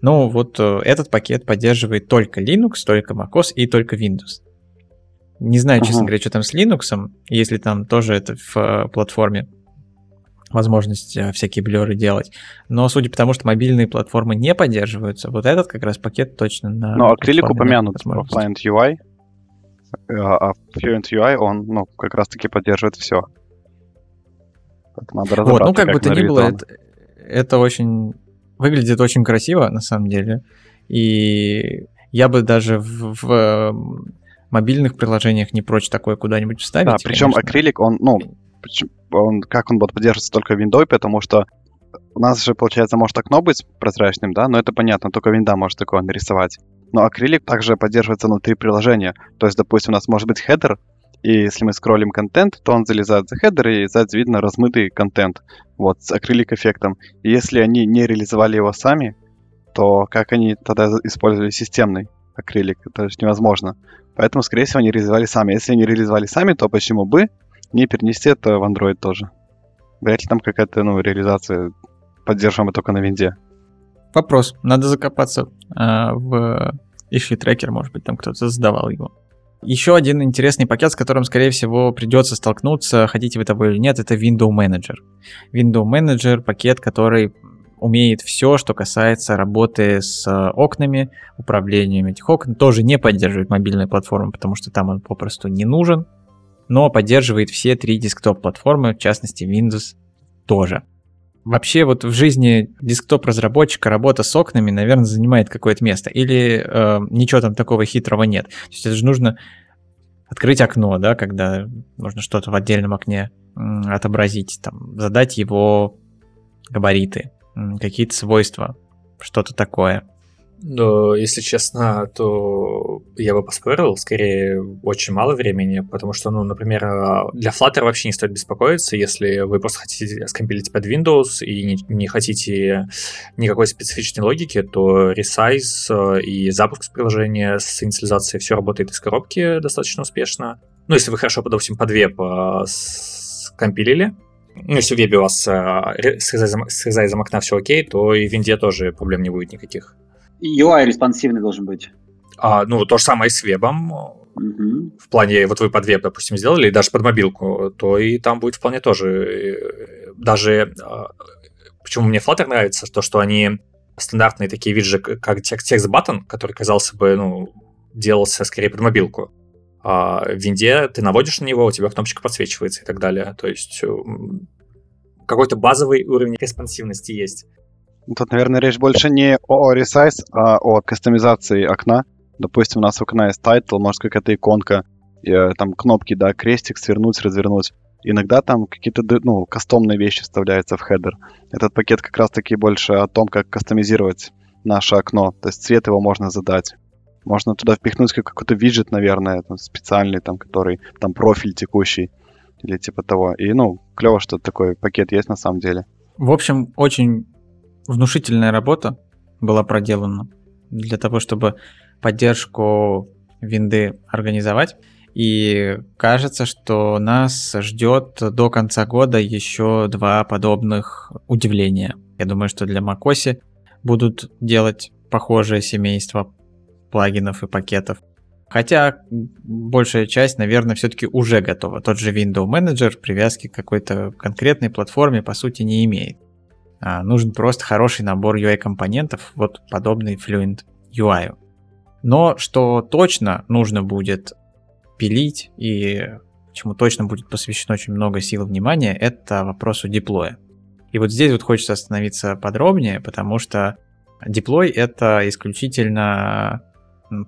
Но вот э, этот пакет поддерживает только Linux, только macOS и только Windows. Не знаю, честно говоря, что там с Linux, если там тоже это в э, платформе возможность э, всякие блеры делать. Но судя по тому, что мобильные платформы не поддерживаются, вот этот как раз пакет точно на... Но акрилик упомянут в Client UI, а Fluent UI, он ну, как раз-таки поддерживает все. Надо вот, ну как, как бы то ни было, это, это очень выглядит очень красиво на самом деле. И я бы даже в, в мобильных приложениях не прочь такое куда-нибудь вставить. Да, причем конечно. акрилик, он, ну, он, как он будет поддерживаться только в Windows, потому что у нас же, получается, может окно быть прозрачным, да, но это понятно, только винда может такое нарисовать. Но акрилик также поддерживается внутри приложения. То есть, допустим, у нас может быть хедер, и если мы скроллим контент, то он залезает за хедер, и сзади видно размытый контент, вот, с акрилик эффектом. И если они не реализовали его сами, то как они тогда использовали системный акрилик? Это же невозможно. Поэтому, скорее всего, они реализовали сами. Если они реализовали сами, то почему бы не перенести это в Android тоже? Вряд ли там какая-то ну, реализация поддерживаемая только на винде. Вопрос. Надо закопаться э, в issue трекер, может быть, там кто-то задавал его. Еще один интересный пакет, с которым, скорее всего, придется столкнуться, хотите вы того или нет, это Window Manager. Window Manager — пакет, который умеет все, что касается работы с окнами, управлением этих окон. Тоже не поддерживает мобильные платформы, потому что там он попросту не нужен, но поддерживает все три десктоп-платформы, в частности Windows тоже. Вообще вот в жизни десктоп-разработчика работа с окнами, наверное, занимает какое-то место. Или э, ничего там такого хитрого нет. То есть это же нужно открыть окно, да, когда нужно что-то в отдельном окне отобразить, там, задать его габариты, какие-то свойства, что-то такое. Но, если честно, то я бы поспорил, скорее, очень мало времени, потому что, ну, например, для Flutter вообще не стоит беспокоиться, если вы просто хотите скомпилить под Windows и не, не хотите никакой специфичной логики, то resize и запуск приложения с инициализацией все работает из коробки достаточно успешно. Ну, если вы хорошо, допустим, под веб скомпилили, ну, если в вебе у вас э, с резайзом окна все окей, то и в винде тоже проблем не будет никаких. UI респонсивный должен быть. А, ну, то же самое и с вебом. Угу. В плане, вот вы под веб, допустим, сделали, и даже под мобилку, то и там будет вполне тоже. Э, даже а, почему мне Flutter нравится, то, что они стандартные такие виджи, как текст баттон, который казался бы, ну, делался скорее под мобилку. А в винде ты наводишь на него, у тебя кнопочка подсвечивается и так далее. То есть какой-то базовый уровень респонсивности есть. Тут, наверное, речь больше не о resize, а о кастомизации окна. Допустим, у нас у окна есть title, может какая-то иконка, э, там кнопки, да, крестик, свернуть, развернуть. Иногда там какие-то, ну, кастомные вещи вставляются в хедер. Этот пакет как раз-таки больше о том, как кастомизировать наше окно. То есть цвет его можно задать. Можно туда впихнуть какой-то виджет, наверное, там, специальный, там, который, там, профиль текущий или типа того. И, ну, клево, что такой пакет есть на самом деле. В общем, очень внушительная работа была проделана для того, чтобы поддержку винды организовать. И кажется, что нас ждет до конца года еще два подобных удивления. Я думаю, что для macOS будут делать похожее семейство плагинов и пакетов. Хотя большая часть, наверное, все-таки уже готова. Тот же Window Manager привязки к какой-то конкретной платформе по сути не имеет. А, нужен просто хороший набор UI-компонентов, вот подобный Fluent UI. Но что точно нужно будет пилить и чему точно будет посвящено очень много сил внимания, это вопросу диплоя. И вот здесь вот хочется остановиться подробнее, потому что диплой это исключительно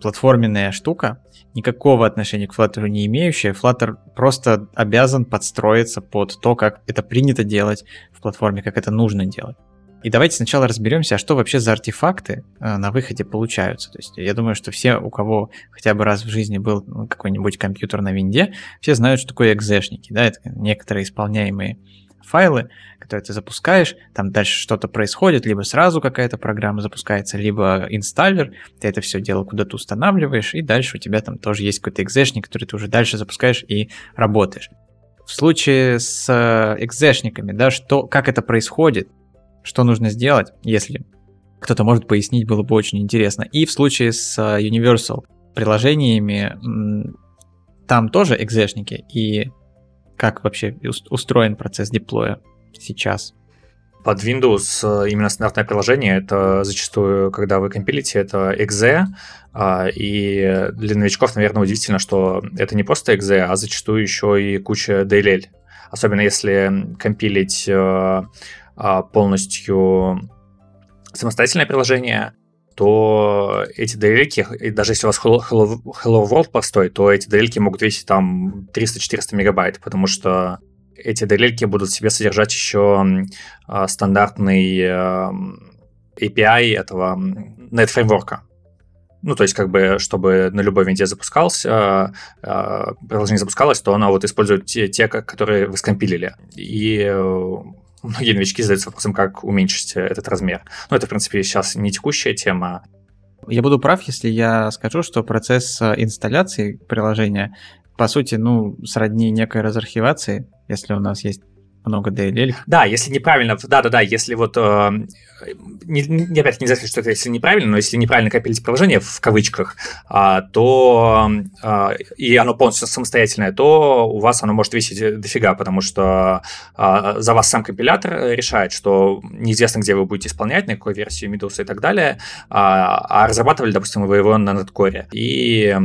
платформенная штука, никакого отношения к Flutter не имеющая. Flutter просто обязан подстроиться под то, как это принято делать в платформе, как это нужно делать. И давайте сначала разберемся, а что вообще за артефакты э, на выходе получаются. То есть я думаю, что все, у кого хотя бы раз в жизни был ну, какой-нибудь компьютер на винде, все знают, что такое экзешники. Да? Это некоторые исполняемые файлы, которые ты запускаешь, там дальше что-то происходит, либо сразу какая-то программа запускается, либо инсталлер, ты это все дело куда-то устанавливаешь, и дальше у тебя там тоже есть какой-то экзешник, который ты уже дальше запускаешь и работаешь. В случае с э, экзешниками, да, что, как это происходит, что нужно сделать, если кто-то может пояснить, было бы очень интересно. И в случае с э, Universal приложениями, там тоже экзешники, и как вообще устроен процесс деплоя сейчас? Под Windows э, именно стандартное приложение, это зачастую, когда вы компилите, это exe, а, и для новичков, наверное, удивительно, что это не просто exe, а зачастую еще и куча DLL. Особенно если компилить э, а, полностью самостоятельное приложение, то эти DLL, даже если у вас Hello, Hello World простой, то эти DLL могут весить там 300-400 мегабайт, потому что эти DLL будут в себе содержать еще а, стандартный а, API этого NetFramework. Ну, то есть, как бы, чтобы на любой винде запускался, а, приложение запускалось, то оно вот использует те, те которые вы скомпилили. И э, многие новички задаются вопросом, как уменьшить этот размер. Ну, это, в принципе, сейчас не текущая тема. Я буду прав, если я скажу, что процесс э, инсталляции приложения, по сути, ну, сродни некой разархивации, если у нас есть много DLL. Да, если неправильно, да-да-да, если вот, э, не, не, опять нельзя сказать, что это если неправильно, но если неправильно копились приложение, в кавычках, а, то, а, и оно полностью самостоятельное, то у вас оно может весить дофига, потому что а, за вас сам компилятор решает, что неизвестно, где вы будете исполнять, на какой версии Windows и так далее, а, а разрабатывали, допустим, вы его на Netcore, и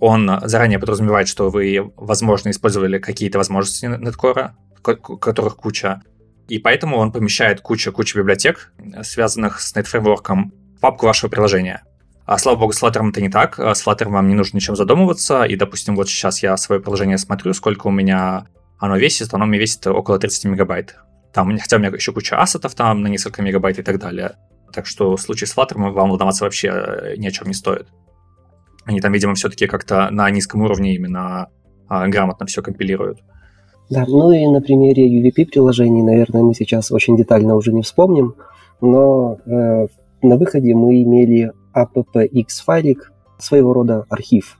он заранее подразумевает, что вы, возможно, использовали какие-то возможности Netcore, которых куча. И поэтому он помещает кучу-кучу библиотек, связанных с NetFramework, в папку вашего приложения. А слава богу, с Flutter это не так. С Flutter вам не нужно ничем задумываться. И, допустим, вот сейчас я свое приложение смотрю, сколько у меня оно весит. Оно мне весит около 30 мегабайт. Там, хотя у меня еще куча ассетов там на несколько мегабайт и так далее. Так что в случае с Flutter вам волноваться вообще э, ни о чем не стоит. Они там, видимо, все-таки как-то на низком уровне именно а, грамотно все компилируют. Да, ну и на примере UVP-приложений, наверное, мы сейчас очень детально уже не вспомним, но э, на выходе мы имели AppX-файлик, своего рода архив.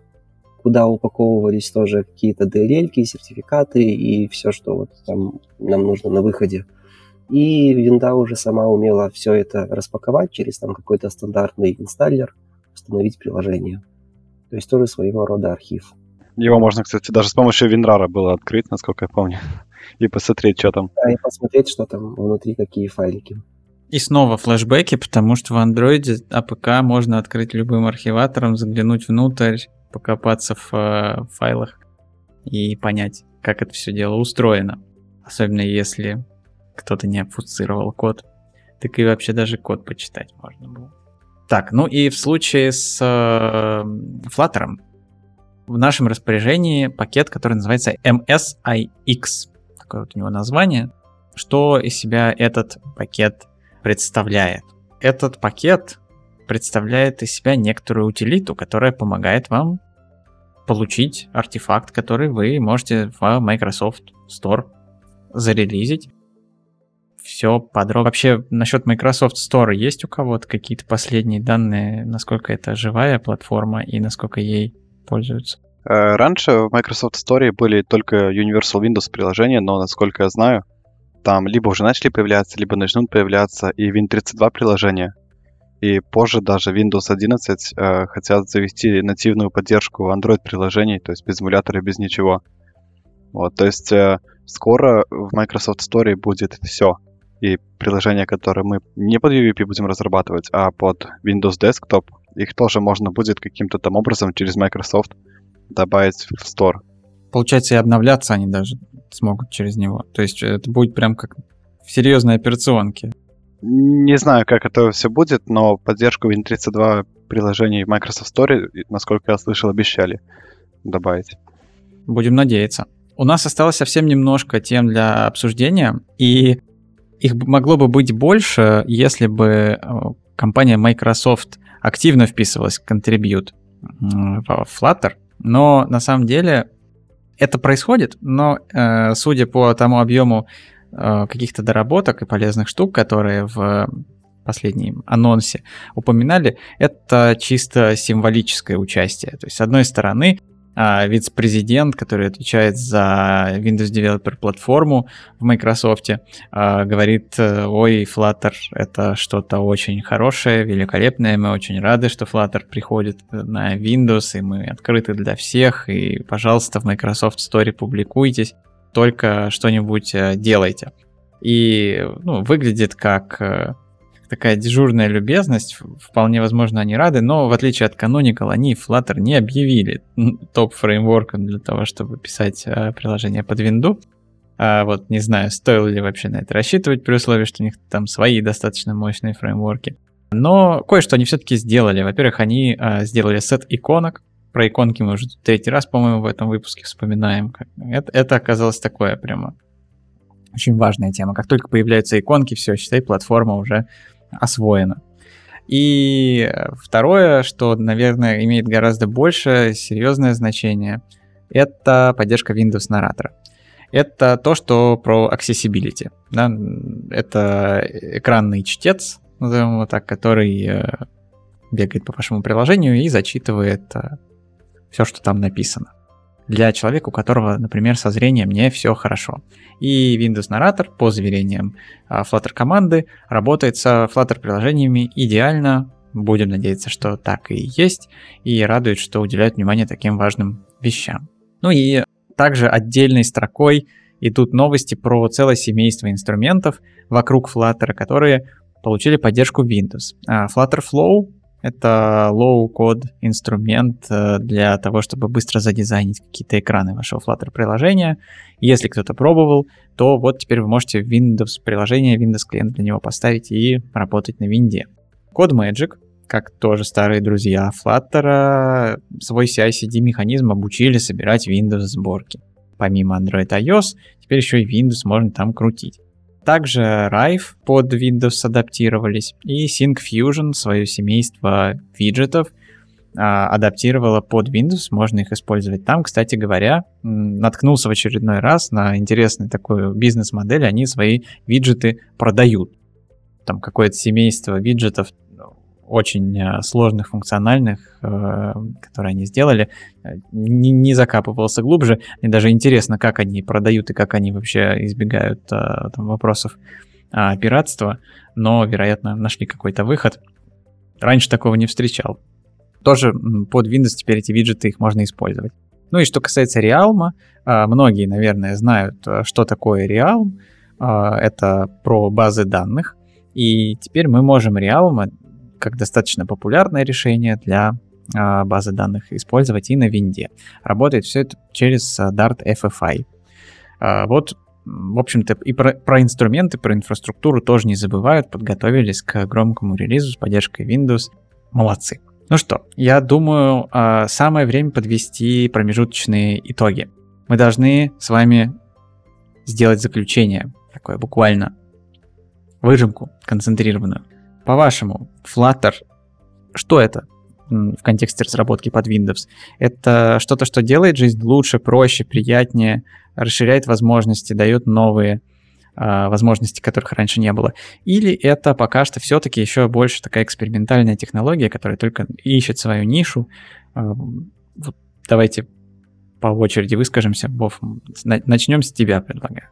куда упаковывались тоже какие-то DLL, сертификаты и все, что вот там нам нужно на выходе. И винда уже сама умела все это распаковать через там какой-то стандартный installer, установить приложение. То есть тоже своего рода архив. Его можно, кстати, даже с помощью WinRAR было открыть, насколько я помню, и посмотреть, что там. Да, и посмотреть, что там внутри, какие файлики. И снова флешбеки, потому что в андроиде APK можно открыть любым архиватором, заглянуть внутрь, покопаться в э, файлах и понять, как это все дело устроено. Особенно если кто-то не обфуцировал код. Так и вообще даже код почитать можно было. Так, ну и в случае с э, Flutter в нашем распоряжении пакет, который называется MSIX. Такое вот у него название. Что из себя этот пакет представляет? Этот пакет представляет из себя некоторую утилиту, которая помогает вам получить артефакт, который вы можете в Microsoft Store зарелизить. Все подробно. Вообще, насчет Microsoft Store есть у кого-то какие-то последние данные, насколько это живая платформа и насколько ей пользуются? Э, раньше в Microsoft Store были только Universal Windows приложения, но, насколько я знаю, там либо уже начали появляться, либо начнут появляться и Win32 приложения. И позже даже Windows 11 э, хотят завести нативную поддержку Android-приложений, то есть без эмулятора, без ничего. Вот, то есть э, скоро в Microsoft Store будет все. И приложения, которые мы не под UVP будем разрабатывать, а под Windows Desktop, их тоже можно будет каким-то там образом через Microsoft добавить в Store. Получается, и обновляться они даже смогут через него. То есть это будет прям как в серьезной операционке. Не знаю, как это все будет, но поддержку Win32 приложений в Microsoft Store, насколько я слышал, обещали добавить. Будем надеяться. У нас осталось совсем немножко тем для обсуждения, и их могло бы быть больше, если бы э, компания Microsoft активно вписывалась в contribute в Flutter, но на самом деле это происходит, но э, судя по тому объему Э, каких-то доработок и полезных штук, которые в последнем анонсе упоминали, это чисто символическое участие. То есть, с одной стороны, вице-президент, который отвечает за Windows Developer платформу в Microsoft, а, говорит, ой, Flutter это что-то очень хорошее, великолепное, мы очень рады, что Flutter приходит на Windows, и мы открыты для всех, и, пожалуйста, в Microsoft Store публикуйтесь. Только что-нибудь э, делайте. И ну, выглядит как э, такая дежурная любезность. Вполне возможно, они рады, но в отличие от Canonical, они Flutter не объявили топ-фреймворком для того, чтобы писать э, приложение под винду. А вот не знаю, стоило ли вообще на это рассчитывать, при условии, что у них там свои достаточно мощные фреймворки. Но кое-что они все-таки сделали. Во-первых, они а, сделали сет иконок, про иконки мы уже третий раз, по-моему, в этом выпуске вспоминаем. Это, это оказалось такое прямо очень важная тема. Как только появляются иконки, все, считай, платформа уже освоена. И второе, что, наверное, имеет гораздо больше серьезное значение, это поддержка Windows Narrator. Это то, что про accessibility. Да? Это экранный чтец, назовем его так, который э, бегает по вашему приложению и зачитывает э, все, что там написано. Для человека, у которого, например, со зрением не все хорошо. И Windows Narrator, по заверениям а, Flutter команды, работает с Flutter приложениями идеально. Будем надеяться, что так и есть. И радует, что уделяют внимание таким важным вещам. Ну и также отдельной строкой идут новости про целое семейство инструментов вокруг Flutter, которые получили поддержку Windows. А, Flutter Flow это low-code инструмент э, для того, чтобы быстро задизайнить какие-то экраны вашего Flutter приложения. Если кто-то пробовал, то вот теперь вы можете Windows приложение, Windows клиент для него поставить и работать на винде. CodeMagic, как тоже старые друзья Flutter, свой CI-CD механизм обучили собирать Windows сборки. Помимо Android iOS, теперь еще и Windows можно там крутить. Также Rive под Windows адаптировались, и SyncFusion, свое семейство виджетов, а, адаптировала под Windows, можно их использовать там. Кстати говоря, наткнулся в очередной раз на интересную такую бизнес-модель, они свои виджеты продают. Там какое-то семейство виджетов очень э, сложных, функциональных, э, которые они сделали, э, не, не закапывался глубже. Мне даже интересно, как они продают и как они вообще избегают там, вопросов пиратства, но, вероятно, нашли какой-то выход. Раньше такого не встречал. Тоже под Windows теперь эти виджеты, их можно использовать. Ну и что касается Realm, многие, наверное, знают, что такое Realm. Это про базы данных. И теперь мы можем Realm как достаточно популярное решение для а, базы данных использовать и на винде. Работает все это через а, Dart FFI. А, вот, в общем-то, и про, про инструменты, про инфраструктуру тоже не забывают, подготовились к громкому релизу с поддержкой Windows. Молодцы. Ну что, я думаю, самое время подвести промежуточные итоги. Мы должны с вами сделать заключение, такое буквально выжимку концентрированную. По-вашему, Flutter, что это в контексте разработки под Windows? Это что-то, что делает жизнь лучше, проще, приятнее, расширяет возможности, дает новые э, возможности, которых раньше не было? Или это пока что все-таки еще больше такая экспериментальная технология, которая только ищет свою нишу? Э, вот давайте по очереди выскажемся. Вов, начнем с тебя, предлагаю.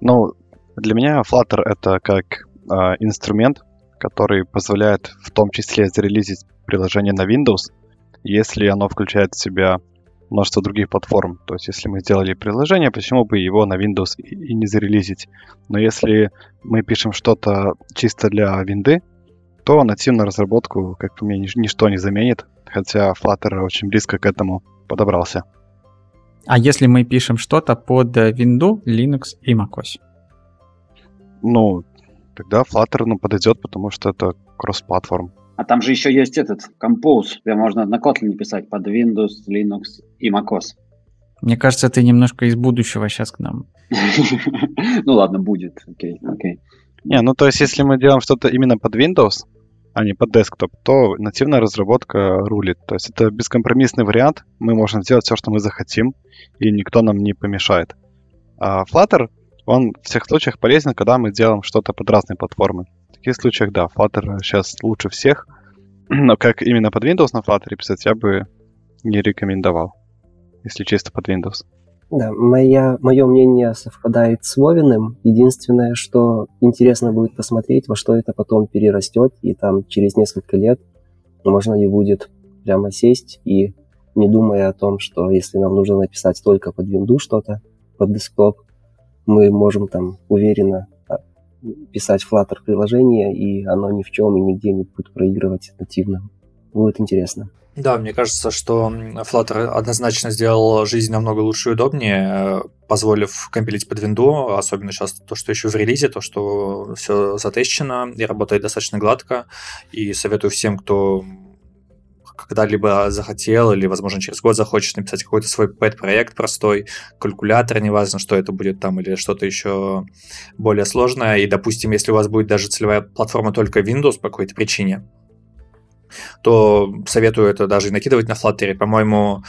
Ну, для меня Flutter это как э, инструмент, который позволяет в том числе зарелизить приложение на Windows, если оно включает в себя множество других платформ. То есть, если мы сделали приложение, почему бы его на Windows и не зарелизить? Но если мы пишем что-то чисто для винды, то нативную разработку, как по мне, ничто не заменит, хотя Flutter очень близко к этому подобрался. А если мы пишем что-то под Windows, Linux и macOS? Ну, тогда Flutter ну, подойдет, потому что это кросс-платформ. А там же еще есть этот Compose, где можно на Kotlin писать под Windows, Linux и macOS. Мне кажется, ты немножко из будущего сейчас к нам. Ну ладно, будет. Окей, окей. Не, ну то есть если мы делаем что-то именно под Windows, а не под desktop, то нативная разработка рулит. То есть это бескомпромиссный вариант, мы можем сделать все, что мы захотим, и никто нам не помешает. А Flutter он в всех случаях полезен, когда мы делаем что-то под разные платформы. В таких случаях, да, Flutter сейчас лучше всех, но как именно под Windows на Flutter писать, я бы не рекомендовал, если чисто под Windows. Да, моя, мое мнение совпадает с Вовиным. Единственное, что интересно будет посмотреть, во что это потом перерастет, и там через несколько лет можно ли будет прямо сесть и не думая о том, что если нам нужно написать только под Windows что-то, под десктоп, мы можем там уверенно а, писать Flutter приложение, и оно ни в чем и нигде не будет проигрывать нативно. Будет интересно. Да, мне кажется, что Flutter однозначно сделал жизнь намного лучше и удобнее, э, позволив компилить под винду, особенно сейчас то, что еще в релизе, то, что все затещено и работает достаточно гладко. И советую всем, кто когда-либо захотел или, возможно, через год захочешь написать какой-то свой пэт-проект простой, калькулятор, неважно, что это будет там, или что-то еще более сложное. И, допустим, если у вас будет даже целевая платформа только Windows по какой-то причине, то советую это даже накидывать на Flutter. По-моему,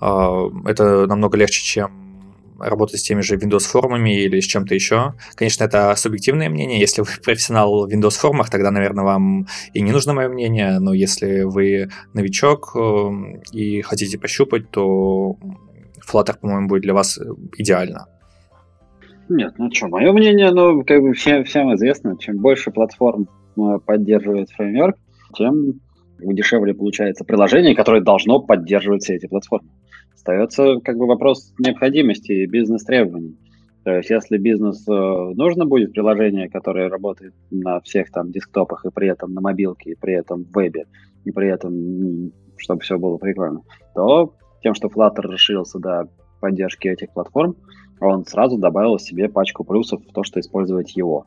а, это намного легче, чем работать с теми же Windows формами или с чем-то еще. Конечно, это субъективное мнение. Если вы профессионал в Windows формах, тогда, наверное, вам и не нужно мое мнение. Но если вы новичок эм, и хотите пощупать, то Flutter, по-моему, будет для вас идеально. Нет, ну что, мое мнение, ну, как бы всем, всем известно, чем больше платформ э, поддерживает фреймворк, тем дешевле получается приложение, которое должно поддерживать все эти платформы. Остается как бы вопрос необходимости и бизнес-требований. То есть, если бизнесу э, нужно будет приложение, которое работает на всех там десктопах и при этом на мобилке, и при этом в вебе, и при этом, чтобы все было прикольно, то тем, что Flutter расширился до поддержки этих платформ, он сразу добавил себе пачку плюсов в то, что использовать его.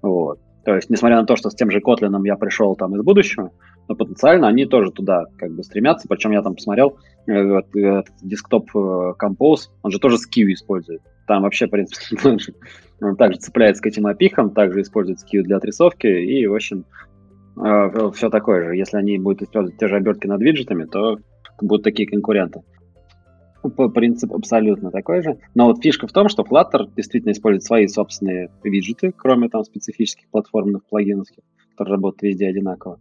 Вот. То есть, несмотря на то, что с тем же Kotlin я пришел там из будущего, но потенциально они тоже туда как бы стремятся. Причем я там посмотрел, э, десктоп э, Compose, он же тоже Skew использует. Там вообще, в принципе, он также цепляется к этим опихам, также использует Skew для отрисовки, и, в общем, э, все такое же. Если они будут использовать те же обертки над виджетами, то будут такие конкуренты. Принцип абсолютно такой же. Но вот фишка в том, что Flutter действительно использует свои собственные виджеты, кроме там специфических платформных плагинов, которые работают везде одинаково.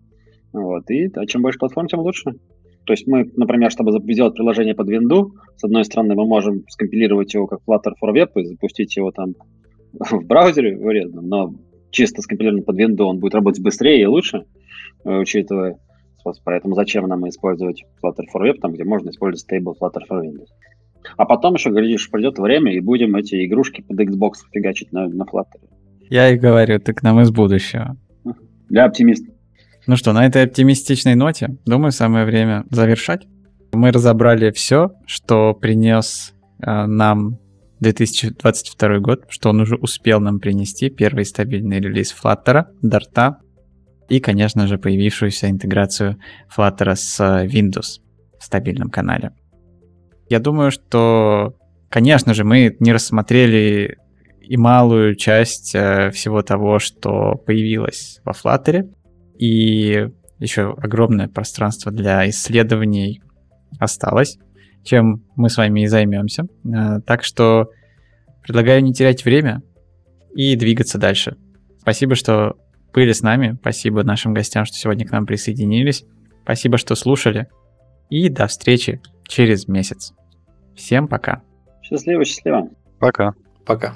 Вот. И а чем больше платформ, тем лучше. То есть мы, например, чтобы сделать приложение под винду, с одной стороны, мы можем скомпилировать его как Flutter for Web и запустить его там в браузере вырезанном, но чисто скомпилирован под винду он будет работать быстрее и лучше, э, учитывая Поэтому зачем нам использовать Flutter for Web, там, где можно использовать stable Flutter for Windows. А потом еще, говоришь, придет время, и будем эти игрушки под Xbox фигачить на, на Flutter. Я и говорю, ты к нам из будущего. Для оптимистов. Ну что, на этой оптимистичной ноте, думаю, самое время завершать. Мы разобрали все, что принес э, нам 2022 год, что он уже успел нам принести. Первый стабильный релиз Flutter, Dart и, конечно же, появившуюся интеграцию Flutter с Windows в стабильном канале. Я думаю, что, конечно же, мы не рассмотрели и малую часть э, всего того, что появилось во Flutter, и еще огромное пространство для исследований осталось, чем мы с вами и займемся. Э, так что предлагаю не терять время и двигаться дальше. Спасибо, что были с нами. Спасибо нашим гостям, что сегодня к нам присоединились. Спасибо, что слушали. И до встречи через месяц. Всем пока. Счастливо, счастливо. Пока. Пока.